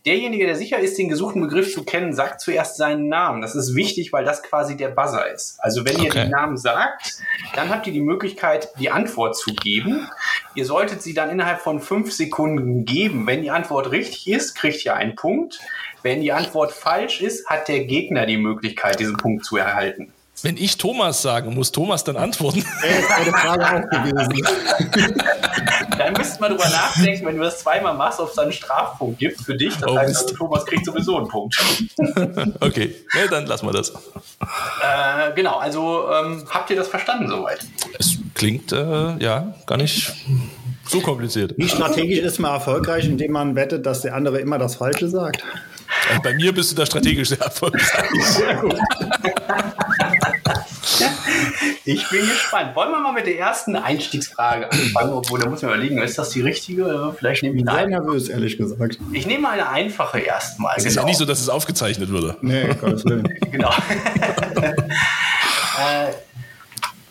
Derjenige, der sicher ist, den gesuchten Begriff zu kennen, sagt zuerst seinen Namen. Das ist wichtig, weil das quasi der Buzzer ist. Also wenn okay. ihr den Namen sagt, dann habt ihr die Möglichkeit, die Antwort zu geben. Ihr solltet sie dann innerhalb von fünf Sekunden geben. Wenn die Antwort richtig ist, kriegt ihr einen Punkt. Wenn die Antwort falsch ist, hat der Gegner die Möglichkeit, diesen Punkt zu erhalten. Wenn ich Thomas sage, muss Thomas dann antworten. Das ist eine Frage auch gewesen. Dann müsst man drüber nachdenken, wenn du das zweimal machst, ob es dann einen Strafpunkt gibt für dich. Das Oh, heißt, also, Thomas kriegt sowieso einen Punkt. Okay, nee, dann lassen wir das. Äh, genau, also ähm, habt ihr das verstanden soweit? Es klingt äh, ja gar nicht so kompliziert. Wie strategisch ist man erfolgreich, indem man wettet, dass der andere immer das Falsche sagt? Äh, Bei mir bist du da strategisch sehr erfolgreich. Ich bin gespannt. Wollen wir mal mit der ersten Einstiegsfrage anfangen? Obwohl, da muss man überlegen, ist das die richtige? Vielleicht nehme ich Sehr eine. nervös, ehrlich gesagt. Ich nehme mal eine einfache erstmal. Es ist ja nicht so, dass es aufgezeichnet würde. Nee, Gottes Willen. Genau. äh,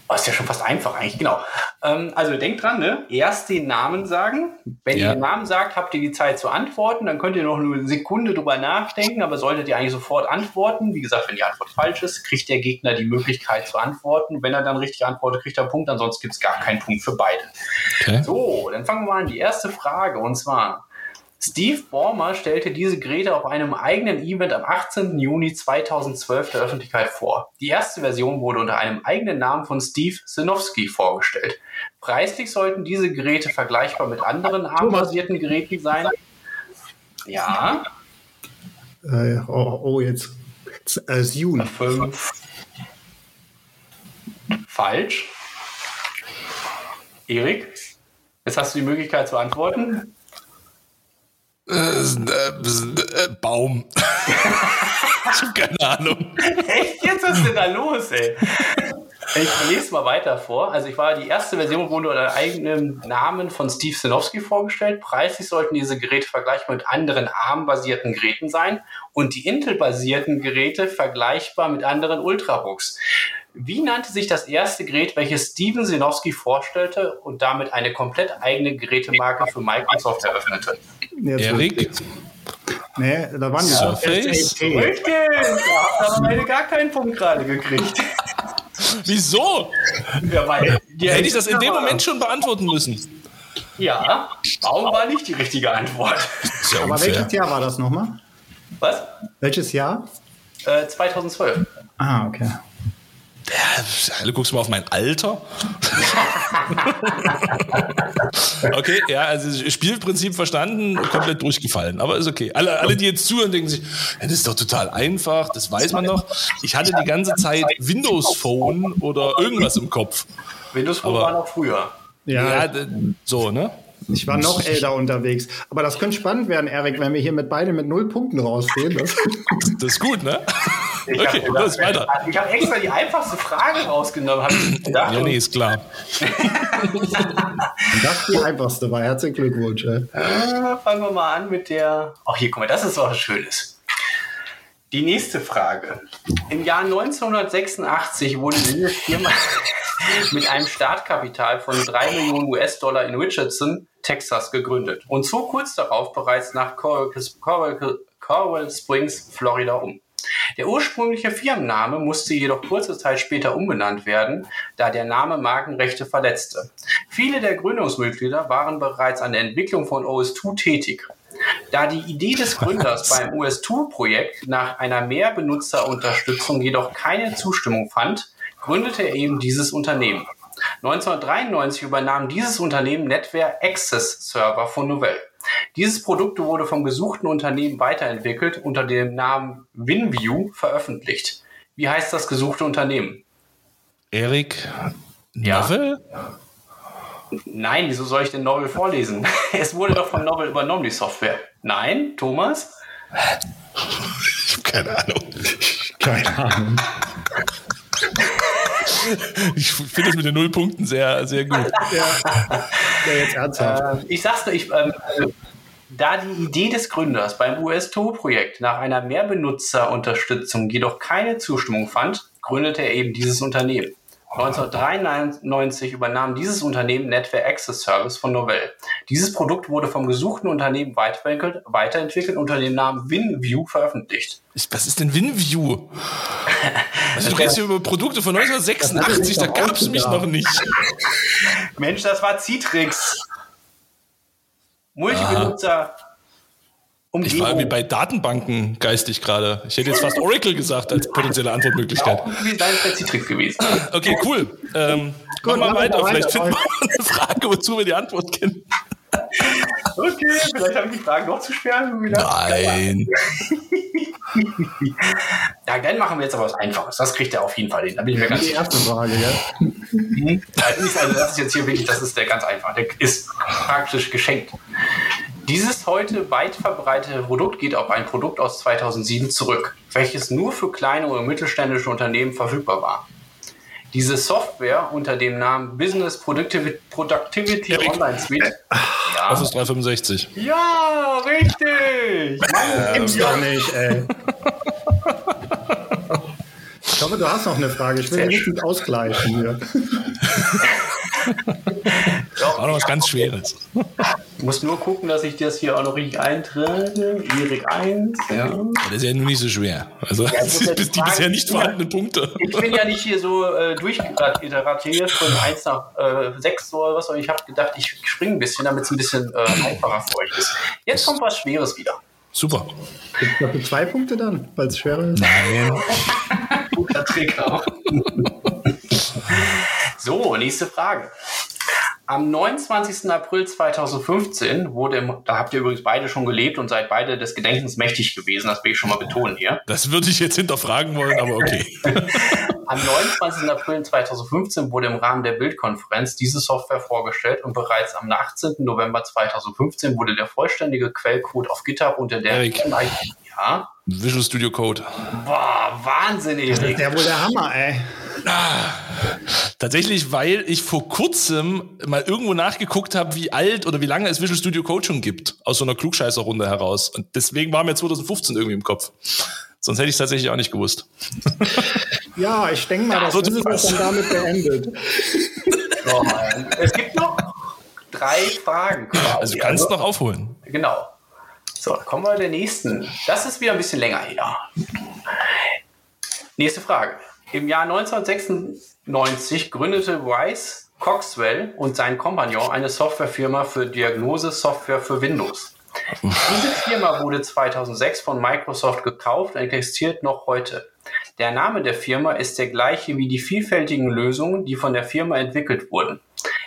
oh, ist ja schon fast einfach eigentlich, genau. Ähm, also denkt dran, ne? erst den Namen sagen. Wenn Ja. ihr den Namen sagt, habt ihr die Zeit zu antworten. Dann könnt ihr noch eine Sekunde drüber nachdenken, aber solltet ihr eigentlich sofort antworten. Wie gesagt, wenn die Antwort falsch ist, kriegt der Gegner die Möglichkeit zu antworten. Wenn er dann richtig antwortet, kriegt er einen Punkt. Ansonsten gibt es gar keinen Punkt für beide. Okay. So, dann fangen wir mal an. Die erste Frage und zwar: Steve Ballmer stellte diese Geräte auf einem eigenen Event am 18. Juni 2012 der Öffentlichkeit vor. Die erste Version wurde unter einem eigenen Namen von Steve Sinofsky vorgestellt. Preislich sollten diese Geräte vergleichbar mit anderen ARM-basierten Geräten sein. Ja, Äh, oh, oh, jetzt. Äh, Zune. fünf. Falsch. Erik, jetzt hast du die Möglichkeit zu antworten. Äh, äh, Baum. ich habe keine Ahnung. Echt? Jetzt was ist denn da los, ey? Ich lese mal weiter vor. Also ich war die erste Version wurde unter eigenem Namen von Steve Sinofsky vorgestellt. Preislich sollten diese Geräte vergleichbar mit anderen ARM-basierten Geräten sein und die Intel-basierten Geräte vergleichbar mit anderen Ultrabooks. Wie nannte sich das erste Gerät, welches Steven Sinofsky vorstellte und damit eine komplett eigene Gerätemarke für Microsoft eröffnete? Jetzt Erik? Nee, da waren die Surface? Richtig! Da habt ihr aber beide gar keinen Punkt gerade gekriegt. Wieso? Ja, weil die Hätte ich das in dem Moment schon beantworten müssen? Ja, Baum war nicht die richtige Antwort. ja Aber welches Jahr war das nochmal? Was? Welches Jahr? Äh, 2012. Ah, okay. Ja, du guckst mal auf mein Alter. okay, ja, also Spielprinzip verstanden, komplett durchgefallen, aber ist okay. Alle, alle die jetzt zuhören, denken sich, ja, das ist doch total einfach, das weiß man doch. Ich hatte die ganze Zeit Windows Phone oder irgendwas im Kopf. Windows Phone Aber- war noch früher. Ja, Ja, so, ne? Ich war noch älter unterwegs. Aber das könnte spannend werden, Erik, wenn wir hier mit beide mit null Punkten rausgehen. Das, Das ist gut, ne? Ich Okay, habe los, weiter. ich hab extra die einfachste Frage rausgenommen. Hab ich gedacht. Ja, nee, ist klar. das die einfachste war. Herzlichen Glückwunsch. Ey. Äh, fangen wir mal an mit der. Ach, hier, guck mal, das ist was Schönes. Die nächste Frage. Im Jahr 1986 wurde diese Firma mit einem Startkapital von 3 Millionen US-Dollar in Richardson, Texas, gegründet und zog kurz darauf bereits nach Coral, Coral, Coral Springs, Florida um. Der ursprüngliche Firmenname musste jedoch kurze Zeit später umbenannt werden, da der Name Markenrechte verletzte. Viele der Gründungsmitglieder waren bereits an der Entwicklung von OS2 tätig. Da die Idee des Gründers beim OS2-Projekt nach einer Mehrbenutzerunterstützung jedoch keine Zustimmung fand, gründete er eben dieses Unternehmen. 1993 übernahm dieses Unternehmen Netware Access Server von Novell. Dieses Produkt wurde vom gesuchten Unternehmen weiterentwickelt unter dem Namen WinView veröffentlicht. Wie heißt das gesuchte Unternehmen? Erik Ja. Novel? Nein, wieso soll ich den Novel vorlesen? Es wurde doch von Novel übernommen, die Software. Nein, Thomas? Ich habe keine Ahnung. Keine Ahnung. Ich finde es mit den Nullpunkten sehr, sehr gut. Ja, jetzt ernsthaft. Äh, ich sag's nur, ich, ähm, äh, da die Idee des Gründers beim US-2-Projekt nach einer Mehrbenutzerunterstützung jedoch keine Zustimmung fand, gründete er eben dieses Unternehmen. 1993 übernahm dieses Unternehmen Netware Access Service von Novell. Dieses Produkt wurde vom gesuchten Unternehmen weiterentwickelt, weiterentwickelt unter dem Namen WinView veröffentlicht. Ist- Was ist denn WinView? Also, du redest hier über Produkte von 1986, da gab es mich noch nicht. Mensch, das war Citrix. Multibenutzer. Ich war irgendwie bei Datenbanken geistig gerade. Ich hätte jetzt fast Oracle gesagt als potenzielle Antwortmöglichkeit. Auch wie sein Citrix gewesen. Okay, cool. Ähm, Gut, machen wir weiter. weiter. Vielleicht finden wir eine Frage, wozu wir die Antwort kennen. Okay, vielleicht habe ich die Frage noch zu schwer. Nein. ja, dann machen wir jetzt aber was Einfaches. Das kriegt er auf jeden Fall hin. Da bin ich mir ganz Die erste Frage, ja. Mhm. Also das ist jetzt hier wirklich, das ist der ganz einfach. Der ist praktisch geschenkt. Dieses heute weit verbreitete Produkt geht auf ein Produkt aus 2007 zurück, welches nur für kleine oder mittelständische Unternehmen verfügbar war. Diese Software unter dem Namen Business Productivity, Productivity Online Suite. Ja. Office 365. Ja, richtig! Mann, gibt's doch nicht, ey. Ich hoffe, du hast noch eine Frage. Ich will nicht mit ausgleichen hier. Auch noch was ganz Schweres. Ich muss nur gucken, dass ich das hier auch noch richtig eintrage. Erik 1. Ja. Das ist ja nur nicht so schwer. Also ja, das sind die bisher nicht vorhandenen Punkte. Ich bin ja nicht hier so äh, durchiteratiert von 1 nach äh, 6 oder was, aber ich habe gedacht, ich springe ein bisschen, damit es ein bisschen äh, einfacher für euch ist. Jetzt kommt was Schweres wieder. Super. Gibt es dafür zwei Punkte dann, weil es schwerer ist? Nein. Guter Trick auch. so, nächste Frage. Am 29. April 2015 wurde, im, da habt ihr übrigens beide schon gelebt und seid beide des Gedenkens mächtig gewesen, das will ich schon mal betonen hier. Das würde ich jetzt hinterfragen wollen, aber okay. Am 29. April 2015 wurde im Rahmen der Bildkonferenz diese Software vorgestellt und bereits am 18. November 2015 wurde der vollständige Quellcode auf GitHub unter der Erik. Ja. Visual Studio Code. Boah, Wahnsinn, Erik. Das ist ja wohl der Hammer, ey. Ah, tatsächlich, weil ich vor kurzem mal irgendwo nachgeguckt habe, wie alt oder wie lange es Visual Studio Code schon gibt, aus so einer Klugscheißer-Runde heraus. Und deswegen war mir 2015 irgendwie im Kopf. Sonst hätte ich es tatsächlich auch nicht gewusst. Ja, ich denke mal, Ja, das so ist dann damit beendet. So, es gibt noch drei Fragen. Quasi. Also du kannst noch aufholen. Genau. So, kommen wir der nächsten. Das ist wieder ein bisschen länger her. Nächste Frage. Im Jahr 1996 gründete Rice Coxwell und sein Kompagnon eine Softwarefirma für Diagnosesoftware für Windows. Diese Firma wurde 2006 von Microsoft gekauft und existiert noch heute. Der Name der Firma ist der gleiche wie die vielfältigen Lösungen, die von der Firma entwickelt wurden.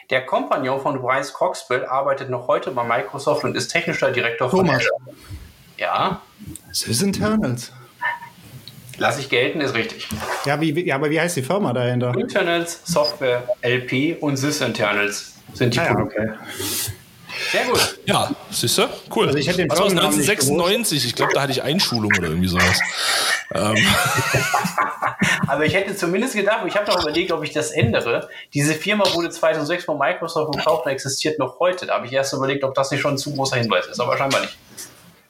Der Kompagnon von Bryce Coxwell arbeitet noch heute bei Microsoft und ist technischer Direktor von Thomas. Azure. Ja, Sys Internals. Lasse ich gelten, ist richtig. Ja, wie, wie- ja, aber wie heißt die Firma dahinter? Internals, Software, LP und Sys-Internals sind die Ah, ja, Produkte. okay. Sehr gut. Ja, siehst du? Cool. Also ich hätte den Was nicht 1996? Ich glaube, da hatte ich Einschulung oder irgendwie sowas. Ähm, Aber ich hätte zumindest gedacht, ich habe noch überlegt, ob ich das ändere. Diese Firma wurde 2006 von Microsoft gekauft und existiert noch heute. Da habe ich erst überlegt, ob das nicht schon ein zu großer Hinweis ist, aber scheinbar nicht.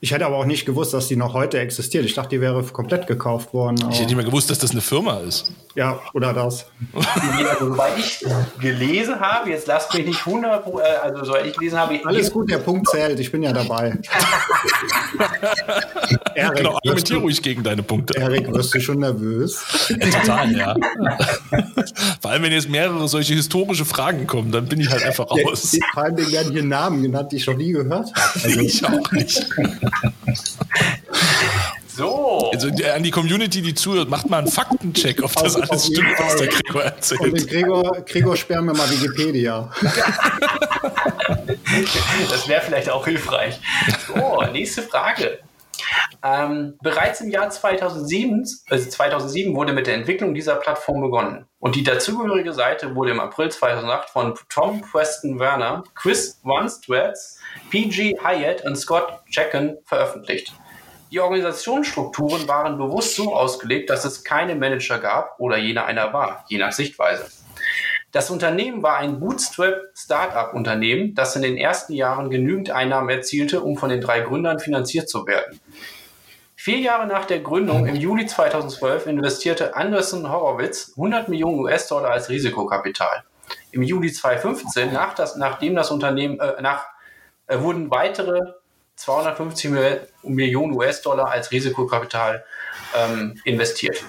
Ich hätte aber auch nicht gewusst, dass die noch heute existiert. Ich dachte, die wäre komplett gekauft worden. ich hätte nicht mehr gewusst, dass das eine Firma ist. ja, oder das. Also, soweit ich gelesen habe, jetzt lasst mich nicht 100, Pro- äh, also soweit ich gelesen habe, Alles gut, der Punkt zählt. Ich bin ja dabei. Erik, Genau, wirst argumentier du, ruhig gegen deine Punkte. Erik, wirst du schon nervös? Ja, total, ja. Allem, wenn jetzt mehrere solche historische Fragen kommen, dann bin ich halt einfach Ja, raus. vor allem werden hier Namen genannt, die ich noch nie gehört habe. Also, Ich auch nicht. So, Also äh, an die Community, die zuhört, macht mal einen Faktencheck, ob das alles stimmt, was der Gregor und den erzählt. Gregor, Gregor sperren wir mal Wikipedia. das wäre vielleicht auch hilfreich. So, nächste Frage. Ähm, bereits im Jahr 2007, also 2007 wurde mit der Entwicklung dieser Plattform begonnen. Und die dazugehörige Seite wurde im April 2008 von Tom Preston Werner, Chris Wanstwetz, PG Hyatt und Scott Checken veröffentlicht. Die Organisationsstrukturen waren bewusst so ausgelegt, dass es keine Manager gab oder jener einer war, je nach Sichtweise. Das Unternehmen war ein Bootstrap-Startup-Unternehmen, das in den ersten Jahren genügend Einnahmen erzielte, um von den drei Gründern finanziert zu werden. Vier Jahre nach der Gründung, im Juli 2012, investierte Anderson Horowitz 100 Millionen US-Dollar als Risikokapital. Im Juli 2015, nach das, nachdem das Unternehmen, äh, nach, äh, wurden weitere 250 Mil- Millionen US-Dollar als Risikokapital ähm, investiert.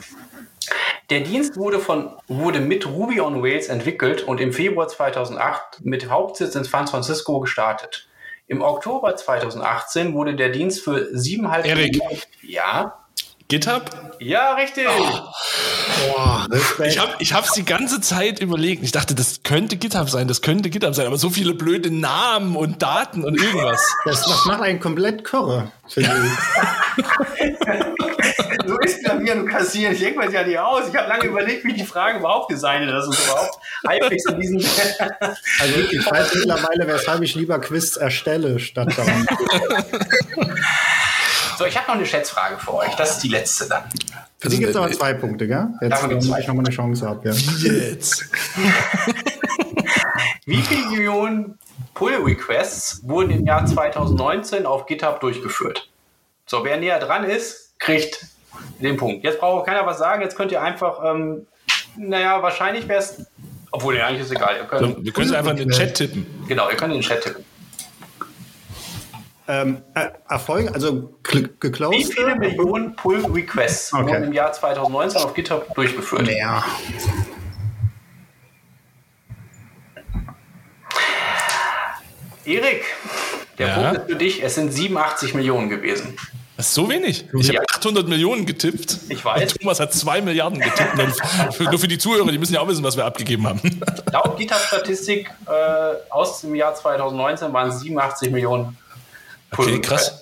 Der Dienst wurde, von, wurde mit Ruby on Rails entwickelt und im Februar 2008 mit Hauptsitz in San Francisco gestartet. Im Oktober 2018 wurde der Dienst für siebeneinhalb Erik. Millionen- Ja. GitHub? Ja, richtig. Boah, Respekt. Ich habe ich hab's die ganze Zeit überlegt. Ich dachte, das könnte GitHub sein, das könnte GitHub sein, aber so viele blöde Namen und Daten und irgendwas. das, das macht einen komplett Körre, finde ich. so ist Blamieren und Kassieren. Ich denke mir ja nicht aus. Ich habe lange überlegt, wie ich die Frage überhaupt designen, dass es überhaupt halbwegs in diesen. Also ich weiß mittlerweile, weshalb ich lieber Quiz erstelle, statt daran. so, ich habe noch eine Schätzfrage für euch. Das ist die letzte dann. Für die gibt es aber zwei Punkte, gell? Jetzt damit ich nochmal eine Chance habe. Ja. Jetzt. Wie viele Millionen Pull-Requests wurden im Jahr 2019 auf GitHub durchgeführt? So, wer näher dran ist, kriegt den Punkt. Jetzt braucht keiner was sagen. Jetzt könnt ihr einfach, ähm, naja, wahrscheinlich wäre es, obwohl, ja, eigentlich ist egal. Ihr könnt, Wir können einfach in den Chat tippen. genau, ihr könnt in den Chat tippen. Ähm, äh, Erfolg, also Wie geclosed. viele Millionen Pull-Requests Okay. wurden im Jahr 2019 auf GitHub durchgeführt? Mehr. Erik, der Ja? Punkt ist für dich. Es sind 87 Millionen gewesen. Das ist so wenig. Ich habe Ja. 800 Millionen getippt. Ich weiß. Thomas hat 2 Milliarden getippt. Nur für die Zuhörer, die müssen ja auch wissen, was wir abgegeben haben. Laut GitHub-Statistik äh, aus dem Jahr 2019 waren es 87 Millionen. Okay, krass.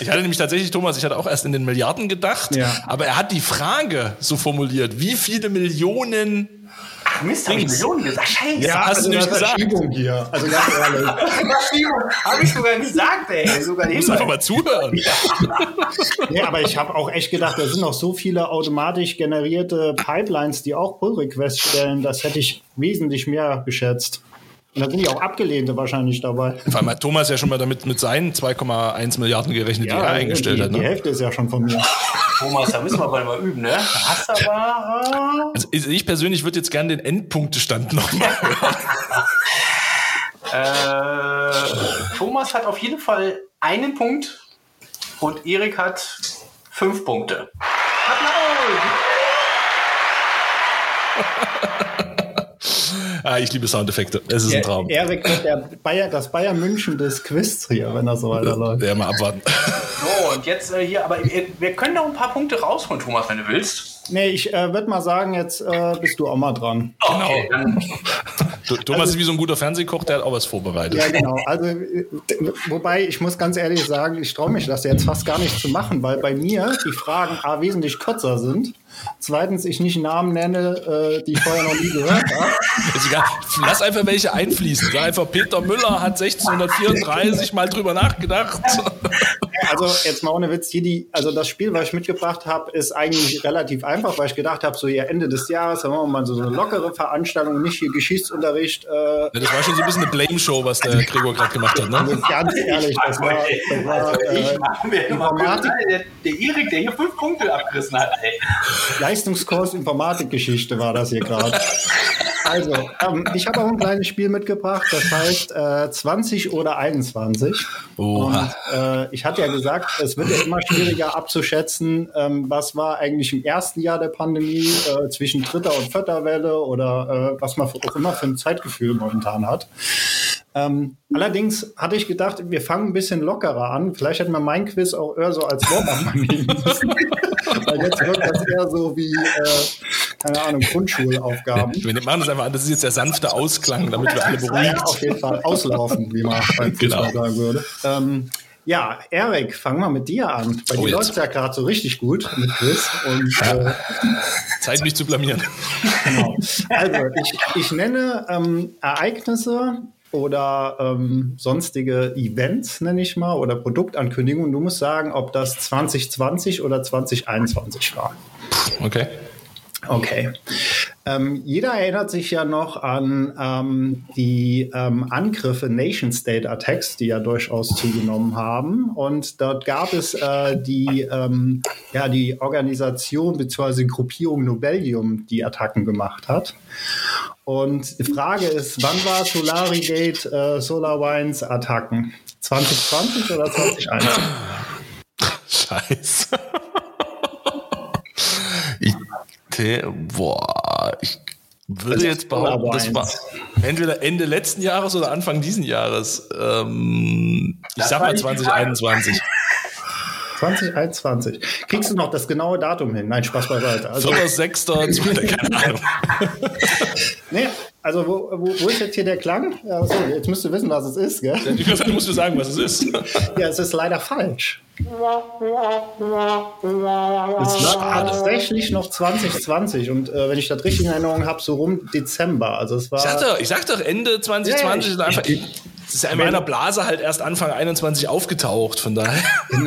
Ich hatte nämlich tatsächlich, Thomas, ich hatte auch erst in den Milliarden gedacht, Ja. aber er hat die Frage so formuliert, wie viele Millionen Mist, habe ich. Millionen gesagt? Scheiße. Ja, hast du das nicht gesagt. Verschiebung hier. Also ganz ehrlich. Verschiebung. Habe ich sogar gesagt, ey. Sogar Du musst einfach mal zuhören. Nee, aber ich habe auch echt gedacht, da sind noch so viele automatisch generierte Pipelines, die auch Pull-Requests stellen. Das hätte ich wesentlich mehr geschätzt. Und da sind ja auch abgelehnte wahrscheinlich dabei. Vor allem hat Thomas ja schon mal damit mit seinen 2,1 Milliarden gerechnet, die er eingestellt die, hat. die Ne? Hälfte ist ja schon von mir. Thomas, da müssen wir bald mal üben, ne? Hast du aber. Also ich persönlich würde jetzt gerne den Endpunktestand nochmal hören. Äh, Thomas hat auf jeden Fall einen Punkt und Erik hat fünf Punkte. Applaus! Ah, ich liebe Soundeffekte. Es ist ein Traum. Erik wird der Bayer, das Bayern München des Quiz hier, wenn das so weiterläuft. Ja, mal abwarten. So, und jetzt äh, hier, aber äh, wir können noch ein paar Punkte rausholen, Thomas, wenn du willst. Nee, ich äh, würde mal sagen, jetzt äh, bist du auch mal dran. Okay, Th- Thomas ist wie so ein guter Fernsehkoch, der hat auch was vorbereitet. Ja, genau. Also, äh, wobei ich muss ganz ehrlich sagen, ich traue mich das jetzt fast gar nicht zu machen, weil bei mir die Fragen A wesentlich kürzer sind. Zweitens, ich nicht Namen nenne, äh, die ich vorher noch nie gehört habe. Ist egal. Lass einfach welche einfließen. Sag einfach, Peter Müller hat 1634 mal drüber nachgedacht. Also jetzt mal ohne Witz, hier die, also das Spiel, was ich mitgebracht habe, ist eigentlich relativ einfach, weil ich gedacht habe, so hier Ende des Jahres haben wir mal so eine lockere Veranstaltung, nicht hier Geschichtsunterricht. Äh, Ja, Das war schon so ein bisschen eine Blame-Show, was der Gregor gerade gemacht hat. also Ne? ganz ehrlich, das war, das war also ich äh, mache mir mal Informatik. der, der Erik, der hier fünf Punkte abgerissen hat, ey. Leistungskurs Informatikgeschichte war das hier gerade. Also, ähm, ich habe auch ein kleines Spiel mitgebracht, das heißt äh, 20 oder 21. Oha. Und äh, ich hatte ja gesagt, es wird ja immer schwieriger abzuschätzen, ähm, was war eigentlich im ersten Jahr der Pandemie äh, zwischen dritter und vierter Welle oder äh, was man auch immer für ein Zeitgefühl momentan hat. Ähm, allerdings hatte ich gedacht, wir fangen ein bisschen lockerer an. Vielleicht hätten wir mein Quiz auch eher so als Warm-up nehmen müssen. Weil jetzt wirkt das eher so wie, äh, keine Ahnung, Grundschulaufgaben. Wir machen das einfach an. Das ist jetzt der sanfte Ausklang, damit wir alle Ja, beruhigt. auf jeden Fall auslaufen, wie man beim Fußball Genau. sagen würde. Ähm, ja, Erik, fang mal mit dir an. Bei Oh, dir läuft ja gerade so richtig gut mit Quiz. Und, äh, Zeit, mich zu blamieren. genau. Also, ich, ich nenne ähm, Ereignisse oder ähm, sonstige Events, nenne ich mal, oder Produktankündigungen. Du musst sagen, ob das 2020 oder 2021 war. Okay. Okay. Ähm, jeder erinnert sich ja noch an ähm, die ähm, Angriffe Nation State Attacks, die ja durchaus zugenommen haben. Und dort gab es äh, die, ähm, ja, die Organisation bzw. Gruppierung Nobelium, die Attacken gemacht hat. Und die Frage ist, wann war Solarigate äh, SolarWinds Attacken? 2020 oder 2021? Scheiße. Ich, te- boah, ich Würde jetzt behaupten, das war entweder Ende letzten Jahres oder Anfang diesen Jahres. Ähm, ich sag mal 2021. 2021. Kriegst du noch das genaue Datum hin? Nein, Spaß beiseite. Also, 4.6., keine Ahnung. nee, also wo, wo, wo, ist jetzt hier der Klang? Ja, so, jetzt müsst ihr wissen, was es ist, gell? Ja, du musst du sagen, was es ist. ja, es ist leider falsch. Es ist tatsächlich noch 2020 und äh, wenn ich das richtig in Erinnerung habe, so rum Dezember. Also es war. Ich sag doch, ich sag doch Ende 2020 ja, ich, einfach. Ich, das ist ja in meiner Blase halt erst Anfang 21 aufgetaucht, von daher.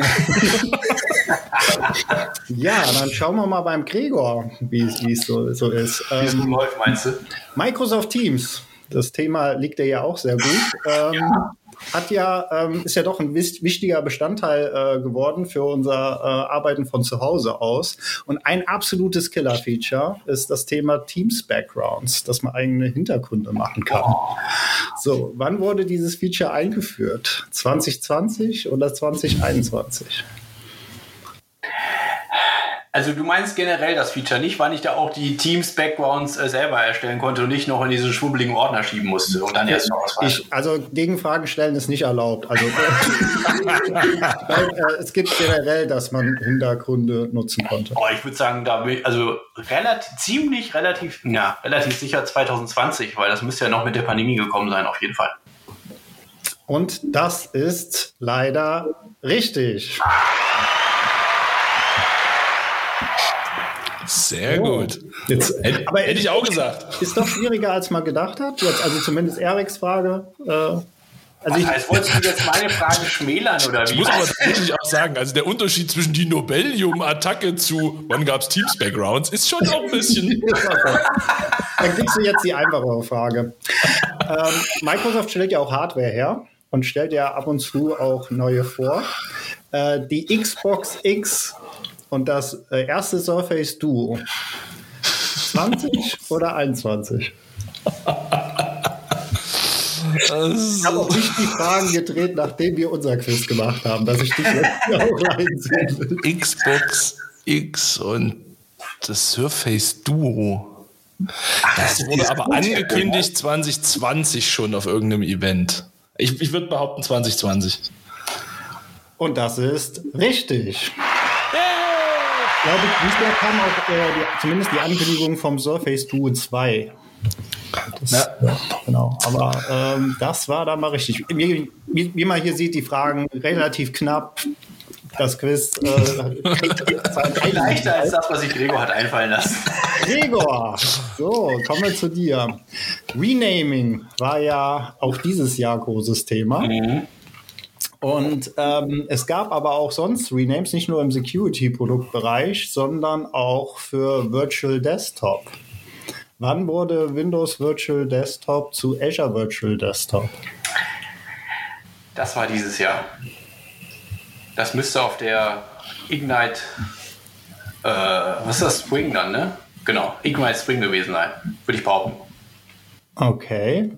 ja, dann schauen wir mal beim Gregor, wie es so, so ist. Wie es ähm, läuft, meinst du? Microsoft Teams. Das Thema liegt dir ja auch sehr gut. Ähm, ja hat ja, ähm, ist ja doch ein wichtiger Bestandteil äh, geworden für unser äh, Arbeiten von zu Hause aus. Und ein absolutes Killer-Feature ist das Thema Teams Backgrounds, dass man eigene Hintergründe machen kann. So, wann wurde dieses Feature eingeführt? 2020 oder 2021? Also du meinst generell das Feature nicht, weil ich da auch die Teams-Backgrounds äh, selber erstellen konnte und nicht noch in diese schwubbeligen Ordner schieben musste und dann erst noch was ich, Also Gegenfragen stellen ist nicht erlaubt. Also weil, äh, es gibt generell, dass man Hintergründe nutzen konnte. Oh, ich würde sagen, da also relativ ziemlich relativ, ja, relativ sicher 2020, weil das müsste ja noch mit der Pandemie gekommen sein, auf jeden Fall. Und das ist leider richtig. Sehr oh. gut. Jetzt, hätte, aber hätte ich auch gesagt. Ist doch schwieriger, als man gedacht hat. Jetzt, also zumindest Eriks Frage. Äh, also Was heißt, wolltest du jetzt meine Frage schmälern oder wie? Ich muss aber tatsächlich auch sagen, also der Unterschied zwischen die Nobelium-Attacke zu wann gab es Teams-Backgrounds ist schon auch ein bisschen. Dann kriegst du jetzt die einfachere Frage. Ähm, Microsoft stellt ja auch Hardware her und stellt ja ab und zu auch neue vor. Äh, die Xbox X und das äh, erste Surface Duo. 20 oder 21? Ich habe auch nicht die Fragen gedreht, nachdem wir unser Quiz gemacht haben, dass ich dich jetzt auch reinziehen will. Xbox X und das Surface Duo. Das wurde aber angekündigt 2020 schon auf irgendeinem Event. Ich, ich würde behaupten 2020. Und das ist richtig glaube, diesmal kam auch äh, die, zumindest die Ankündigung vom Surface Duo 2. Das, ja. ja. genau. Aber ähm, das war da mal richtig. Wie, wie, wie, man hier sieht, die Fragen relativ knapp. Das Quiz äh, leichter als das, was sich Gregor hat einfallen lassen. Gregor, so, kommen wir zu dir. Renaming war ja auch dieses Jahr großes Thema. Mhm. Und ähm, es gab aber auch sonst Renames, nicht nur im Security-Produktbereich, sondern auch für Virtual Desktop. Wann wurde Windows Virtual Desktop zu Azure Virtual Desktop? Das war dieses Jahr. Das müsste auf der Ignite, äh, was ist das, Spring dann, ne? Genau, Ignite Spring gewesen sein, würde ich behaupten. Okay.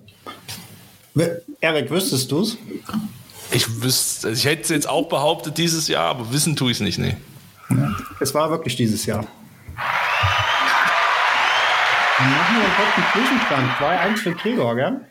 Erik, wüsstest du es? Ich wüsste, ich hätte es jetzt auch behauptet dieses Jahr, aber wissen tue ich es nicht, nee. Es war wirklich dieses Jahr. Dann machen wir kurz einen Zwischenstand. 2-1 für Gregor, gell?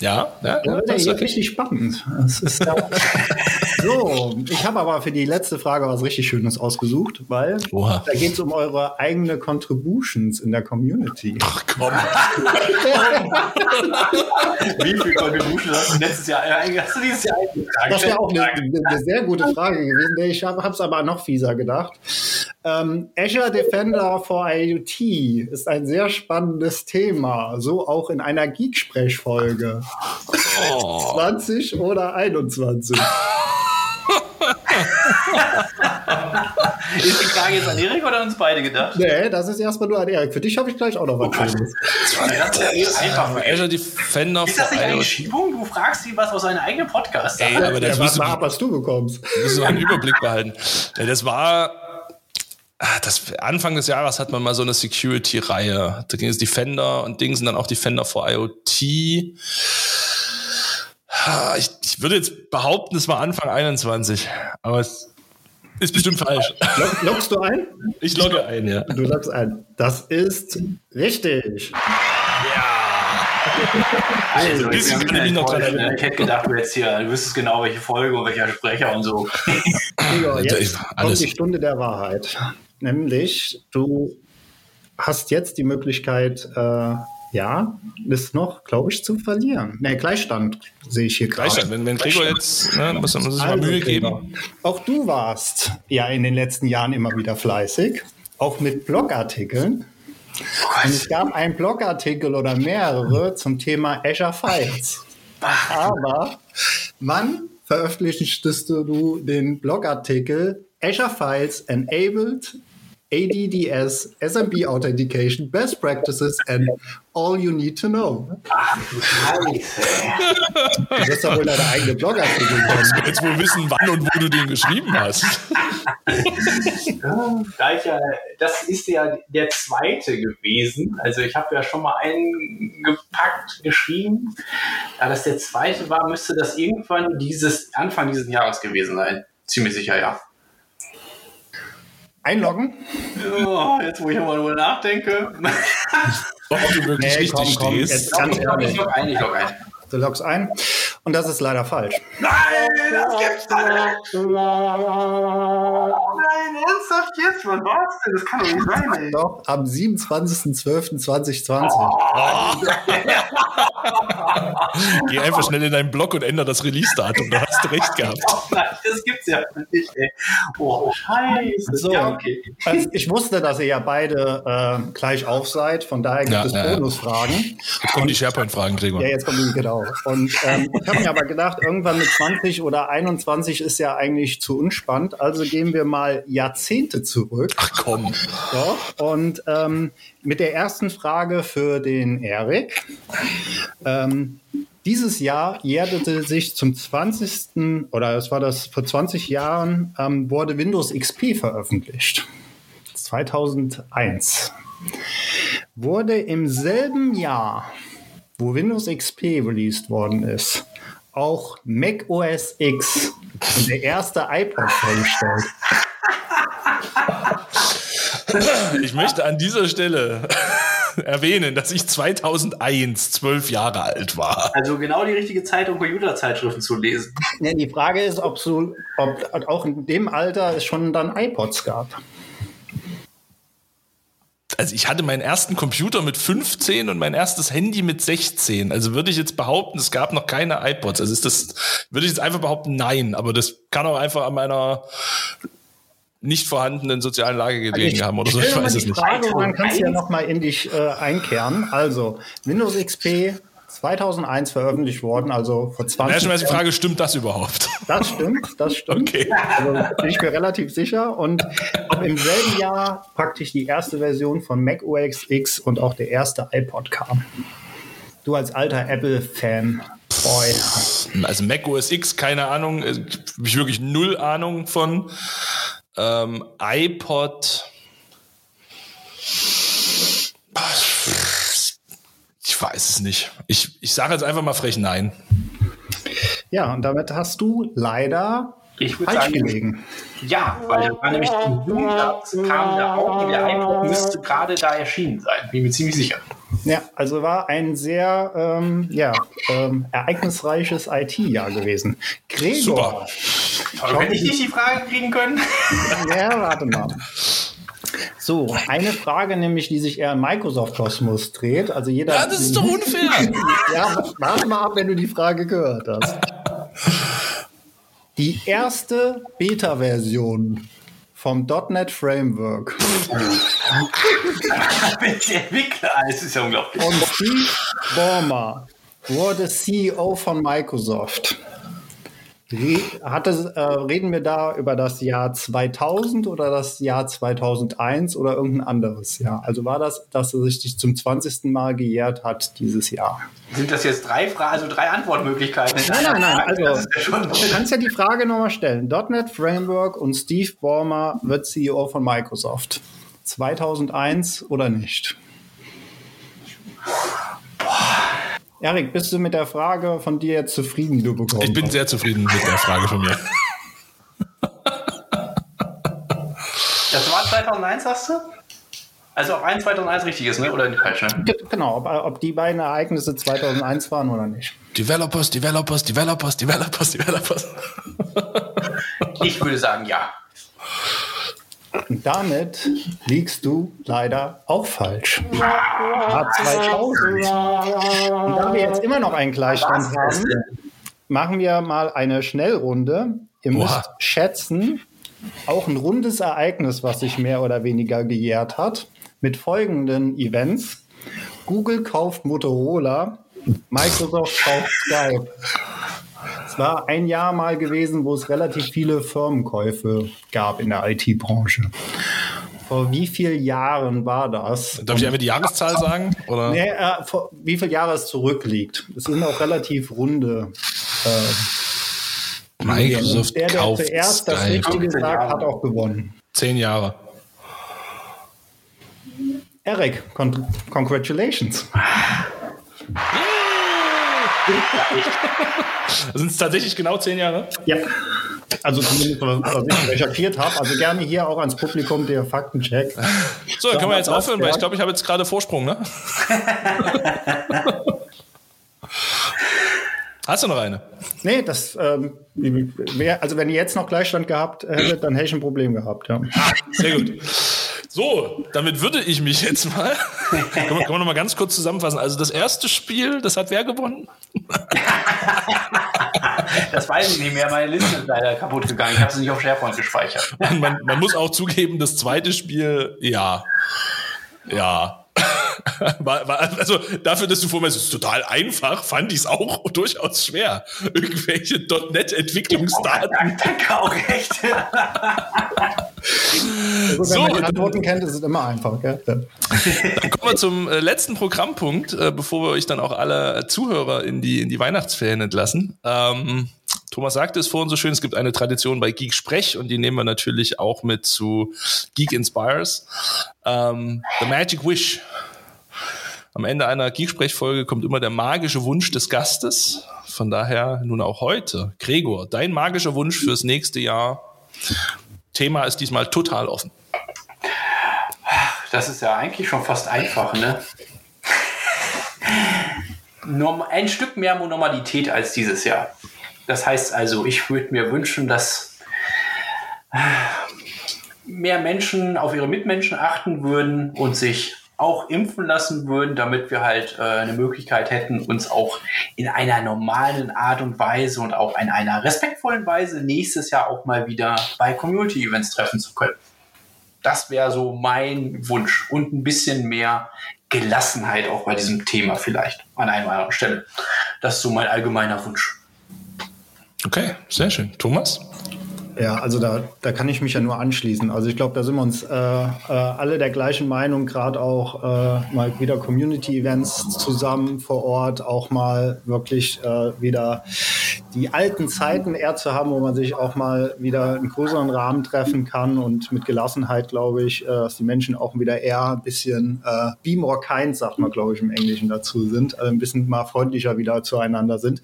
Ja, ja. ja das ist richtig spannend. Ist, ja so, ich habe aber für die letzte Frage was richtig Schönes ausgesucht, weil Oha. da geht es um eure eigene Contributions in der Community. Ach komm. Wie viel Contributions hast du letztes Jahr hast du dieses Jahr eingetragen? Das wäre auch eine, eine, sehr gute Frage gewesen. Ich habe es aber noch fieser gedacht. Ähm, Azure Defender for IoT ist ein sehr spannendes Thema, so auch in einer Geek-Sprechfolge. Oh. 20 oder 21? ist die Frage jetzt an Erik oder uns beide gedacht? Nee, das ist erstmal nur an Erik. Für dich habe ich gleich auch noch was oh. Das ist einfach. Azure Defender ist das nicht eine Schiebung? Du fragst sie was aus seinem eigenen Podcast. Ey, aber das ja, musst du mal ab, was du bekommst. Du musst einen Überblick behalten. Das war ah, das, Anfang des Jahres hat man mal so eine Security-Reihe. Da ging es Defender und Dings und dann auch Defender for IoT. Ich, ich würde jetzt behaupten, es war Anfang 21. Aber es, Ist bestimmt falsch. Log, loggst du ein? Ich logge ein, ja. Du loggst ein. Das ist richtig. Also, Bis ich, ich mich noch dran ich hätte gedacht, du hättest hier, du wüsstest genau, welche Folge und welcher Sprecher und so. Alter, jetzt ich- kommt die Stunde der Wahrheit. Nämlich, du hast jetzt die Möglichkeit, äh, ja, das noch, glaube ich, zu verlieren. Ne, Gleichstand sehe ich hier gerade. Gleichstand. Wenn, wenn Gregor jetzt, ne, muss muss sich mal Also, Mühe Gregor, geben. Auch du warst ja in den letzten Jahren immer wieder fleißig, auch mit Blogartikeln. Und es gab einen Blogartikel oder mehrere zum Thema Azure Files. Aber wann veröffentlichtest du den Blogartikel Azure Files Enabled ADDS SMB Authentication Best Practices and All You Need to Know? Scheiße. Du wirst doch wohl deine eigene Blogartikel kennen. Jetzt wohl wissen, wann und wo du den geschrieben hast. Da ich ja, das ist ja der zweite gewesen. Also ich habe ja schon mal einen gepackt, geschrieben. Da das der zweite war, müsste das irgendwann dieses Anfang dieses Jahres gewesen sein. Ziemlich sicher, ja. Einloggen? Oh, jetzt, wo ich mal drüber nachdenke. Ob du wirklich Nee, richtig komm, stehst. jetzt ganz ich log, ich ehrlich. log ein, ich log ein. Du loggst ein. Und das ist leider falsch. Nein, das gibt's doch nicht. Nein, ernsthaft jetzt? Wann war's denn? Das kann doch nicht sein, ey. Doch, am 27.12.2020. Geh einfach schnell in deinen Blog und ändere das Release-Datum. Da hast du recht gehabt. Nein, das gibt's ja nicht, ey. Oh, scheiße. So. Ja, okay. Also ich wusste, dass ihr ja beide äh, gleich auf seid, von daher gibt Ja, es ja, ja. Bonusfragen. Jetzt kommen die SharePoint-Fragen, Gregor. Ja, jetzt kommt die, genau. Und ähm, ich habe mir aber gedacht, irgendwann mit 20 oder 21 ist ja eigentlich zu unspannend. Also gehen wir mal Jahrzehnte zurück. Ach komm. So, und ähm, mit der ersten Frage für den Erik. Ähm, dieses Jahr jährte sich zum 20. oder es war das vor 20 Jahren, ähm, wurde Windows XP veröffentlicht. 2001. Wurde im selben Jahr, wo Windows XP released worden ist, auch Mac OS X der erste iPod vorgestellt. Ich möchte an dieser Stelle erwähnen, dass ich 2001 zwölf Jahre alt war. Also genau die richtige Zeit, um Computerzeitschriften zu lesen. Ja, die Frage ist, ob, so, ob auch in dem Alter es schon dann iPods gab. Also ich hatte meinen ersten Computer mit 15 und mein erstes Handy mit 16. Also würde ich jetzt behaupten, es gab noch keine iPods. Also ist das, würde ich jetzt einfach behaupten, nein. Aber das kann auch einfach an meiner nicht vorhandenen sozialen Lage gelegen haben oder so. Ich weiß es die nicht. Frage, dann kannst du ja 2001? noch mal in dich äh, einkehren. Also, Windows XP 2001 veröffentlicht worden, also vor 20 Erstmal ist die Jahren. Frage, stimmt das überhaupt? Das stimmt, das stimmt. Okay. Also bin ich mir relativ sicher. Und im selben Jahr praktisch die erste Version von Mac OS X und auch der erste iPod kam. Du als alter Apple-Fan, Boy. Also Mac OS X, keine Ahnung, äh, hab ich wirklich null Ahnung von. Ähm, iPod. Ich weiß es nicht. Ich, ich sage jetzt einfach mal frech nein. Ja, und damit hast du leider Ich würde falsch sagen, gelegen. ja, weil das war nämlich im März kam da auch und der iPod müsste gerade da erschienen sein. Bin mir ziemlich sicher. Ja, also war ein sehr ähm, ja, ähm, ereignisreiches IT-Jahr gewesen. Gregor. Aber hätte ich nicht die Frage kriegen können? Ja, warte mal. So, eine Frage nämlich, die sich eher im Microsoft-Kosmos dreht. Also jeder. Ja, das ist doch unfair. Ja, warte mal ab, wenn du die Frage gehört hast. Die erste Beta-Version vom .NET Framework der Entwickler, es ist ja unglaublich. von Steve Ballmer wurde CEO von Microsoft. Re hatte, äh, reden wir da über das Jahr 2000 oder das Jahr 2001 oder irgendein anderes Jahr? Also war das, dass er sich zum 20. Mal gejährt hat dieses Jahr? Sind das jetzt drei Fragen, also drei Antwortmöglichkeiten? Nein, nein, nein. Also, ja du kannst ja die Frage nochmal stellen. .NET Framework und Steve Ballmer wird CEO von Microsoft. 2001 oder nicht? Erik, bist du mit der Frage von dir jetzt zufrieden, die du bekommen Ich bin hast? sehr zufrieden mit der Frage von mir. 2001 sagst du? Also auch ein 2001 richtig ist, ne? oder nicht falsch? Ne? Genau, ob, ob die beiden Ereignisse 2001 waren oder nicht. Developers, Developers, Developers, Developers, Developers. ich würde sagen, ja. Und damit liegst du leider auch falsch. Jahr 2000. Und da wir jetzt immer noch einen Gleichstand haben, machen wir mal eine Schnellrunde. Ihr müsst Boah. schätzen, auch ein rundes Ereignis, was sich mehr oder weniger gejährt hat, mit folgenden Events. Google kauft Motorola, Microsoft kauft Skype. Es war ein Jahr mal gewesen, wo es relativ viele Firmenkäufe gab in der IT-Branche. Vor wie vielen Jahren war das? Darf ich einfach die Jahreszahl sagen? Oder? Nee, äh, vor, wie viele Jahre es zurückliegt. Es sind auch relativ runde. Äh, Microsoft der, der kauft zuerst Skype. das Richtige sagt, hat auch gewonnen. Zehn Jahre. Eric, con congratulations. Sind es tatsächlich genau zehn Jahre? Ja. Also zumindest, was ich recherchiert habe. Also gerne hier auch ans Publikum der Faktencheck. So, dann können wir jetzt aufhören, weil ich glaube, ich habe jetzt gerade Vorsprung, ne? Hast du noch eine? Nee, das, ähm, wär, also wenn ihr jetzt noch Gleichstand gehabt hättet, dann hätte ich ein Problem gehabt, ja. Sehr gut. So, damit würde ich mich jetzt mal. kann, man, kann man noch mal ganz kurz zusammenfassen? Also das erste Spiel, das hat wer gewonnen? das weiß ich nicht mehr. Meine Liste ist leider kaputt gegangen. Ich habe sie nicht auf SharePoint gespeichert. man, man muss auch zugeben, das zweite Spiel, ja, ja. War, war, also dafür, dass du vor mir es ist total einfach, fand ich es auch durchaus schwer. Irgendwelche .NET-Entwicklungsdaten. Oh, danke auch echt. Gut, so, wenn man die Antworten kennt, ist es immer einfach. Gell? Dann kommen wir zum äh, letzten Programmpunkt, äh, bevor wir euch dann auch alle Zuhörer in die, in die Weihnachtsferien entlassen. Ähm, Thomas sagte es vorhin so schön, es gibt eine Tradition bei Geek Sprech und die nehmen wir natürlich auch mit zu Geek Inspires. Ähm, The Magic Wish. Am Ende einer Geek-Sprechfolge kommt immer der magische Wunsch des Gastes. Von daher nun auch heute. Gregor, dein magischer Wunsch fürs nächste Jahr. Thema ist diesmal total offen. Das ist ja eigentlich schon fast einfach, ne? Ein Stück mehr Normalität als dieses Jahr. Das heißt also, ich würde mir wünschen, dass mehr Menschen auf ihre Mitmenschen achten würden und sich auch impfen lassen würden, damit wir halt äh, eine Möglichkeit hätten, uns auch in einer normalen Art und Weise und auch in einer respektvollen Weise nächstes Jahr auch mal wieder bei Community-Events treffen zu können. Das wäre so mein Wunsch und ein bisschen mehr Gelassenheit auch bei diesem Thema vielleicht an einer anderen Stelle. Das ist so mein allgemeiner Wunsch. Okay, sehr schön. Thomas? Ja, also da, da kann ich mich ja nur anschließen. Also ich glaube, da sind wir uns äh, äh, alle der gleichen Meinung, gerade auch äh, mal wieder Community-Events zusammen vor Ort, auch mal wirklich äh, wieder die alten Zeiten eher zu haben, wo man sich auch mal wieder in größeren Rahmen treffen kann und mit Gelassenheit, glaube ich, äh, dass die Menschen auch wieder eher ein bisschen äh, be more kind, sagt man, glaube ich, im Englischen dazu sind, also ein bisschen mal freundlicher wieder zueinander sind.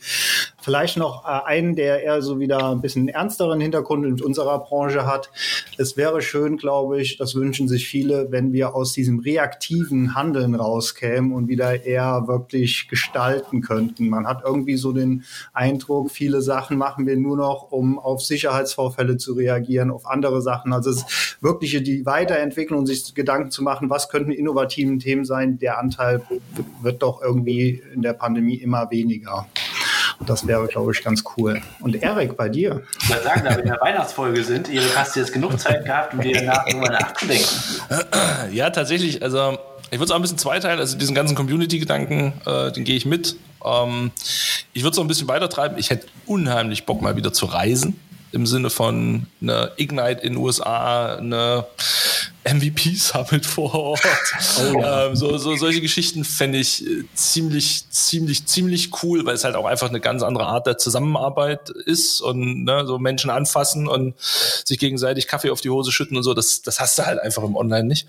Vielleicht noch äh, einen, der eher so wieder ein bisschen ernsteren Hintergrund in unserer Branche hat. Es wäre schön, glaube ich, das wünschen sich viele, wenn wir aus diesem reaktiven Handeln rauskämen und wieder eher wirklich gestalten könnten. Man hat irgendwie so den Eindruck, viele Sachen machen wir nur noch, um auf Sicherheitsvorfälle zu reagieren, auf andere Sachen. Also es ist wirklich die Weiterentwicklung und sich Gedanken zu machen, was könnten innovativen Themen sein. Der Anteil wird doch irgendwie in der Pandemie immer weniger. Das wäre, glaube ich, ganz cool. Und Erik, bei dir? Ich würde sagen, da wir in der Weihnachtsfolge sind, Erik, hast du jetzt genug Zeit gehabt, um dir danach darüber nachzudenken. Ja, tatsächlich. Also, ich würde es auch ein bisschen zweiteilen. Also, diesen ganzen Community-Gedanken, äh, den gehe ich mit. Ähm, ich würde es auch ein bisschen weitertreiben. Ich hätte unheimlich Bock, mal wieder zu reisen im Sinne von eine Ignite in den USA, eine MVP Summit vor Ort. Oh, ähm, so, so, solche Geschichten fände ich äh, ziemlich, ziemlich, ziemlich cool, weil es halt auch einfach eine ganz andere Art der Zusammenarbeit ist und ne, so Menschen anfassen und sich gegenseitig Kaffee auf die Hose schütten und so. Das, das hast du halt einfach im Online nicht.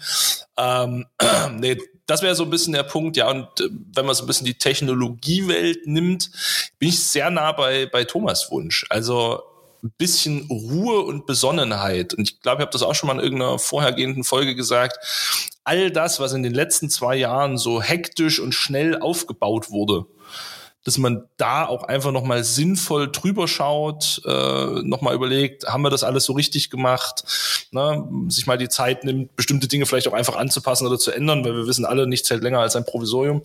Ähm, nee, das wäre so ein bisschen der Punkt, ja. Und äh, wenn man so ein bisschen die Technologiewelt nimmt, bin ich sehr nah bei, bei Thomas Wunsch. Also ein bisschen Ruhe und Besonnenheit. Und ich glaube, ich habe das auch schon mal in irgendeiner vorhergehenden Folge gesagt. All das, was in den letzten zwei Jahren so hektisch und schnell aufgebaut wurde, dass man da auch einfach nochmal sinnvoll drüber schaut, äh, nochmal überlegt, haben wir das alles so richtig gemacht, ne? sich mal die Zeit nimmt, bestimmte Dinge vielleicht auch einfach anzupassen oder zu ändern, weil wir wissen alle, nichts hält länger als ein Provisorium.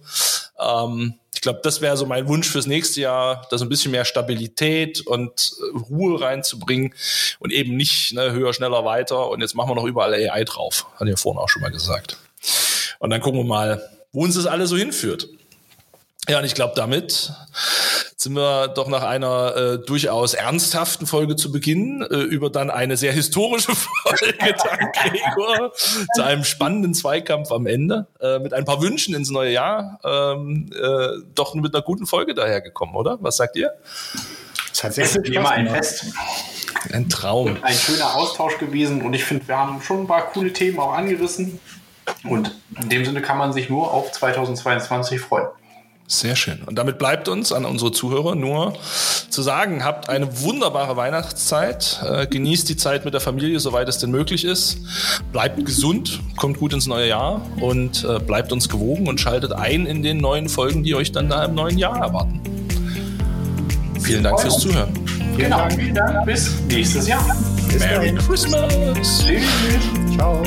Ähm, ich glaube, das wäre so mein Wunsch fürs nächste Jahr, da so ein bisschen mehr Stabilität und äh, Ruhe reinzubringen und eben nicht ne, höher, schneller, weiter und jetzt machen wir noch überall AI drauf, ich ja vorhin auch schon mal gesagt. Und dann gucken wir mal, wo uns das alles so hinführt. Ja, und ich glaube, damit sind wir doch nach einer äh, durchaus ernsthaften Folge zu Beginn äh, über dann eine sehr historische Folge, dank Gregor, zu einem spannenden Zweikampf am Ende, äh, mit ein paar Wünschen ins neue Jahr, ähm, äh, doch mit einer guten Folge dahergekommen, oder? Was sagt ihr? Tatsächlich immer ein Fest. Ein Traum. Ein schöner Austausch gewesen und ich finde, wir haben schon ein paar coole Themen auch angerissen. Und in dem Sinne kann man sich nur auf 2022 freuen. Sehr schön. Und damit bleibt uns an unsere Zuhörer nur zu sagen, habt eine wunderbare Weihnachtszeit, äh, genießt die Zeit mit der Familie, soweit es denn möglich ist, bleibt gesund, kommt gut ins neue Jahr und äh, bleibt uns gewogen und schaltet ein in den neuen Folgen, die euch dann da im neuen Jahr erwarten. Vielen Dank fürs Zuhören. Vielen Dank. Vielen Dank. Bis nächstes Jahr. Bis Merry Christmas. Tschüss. Ciao.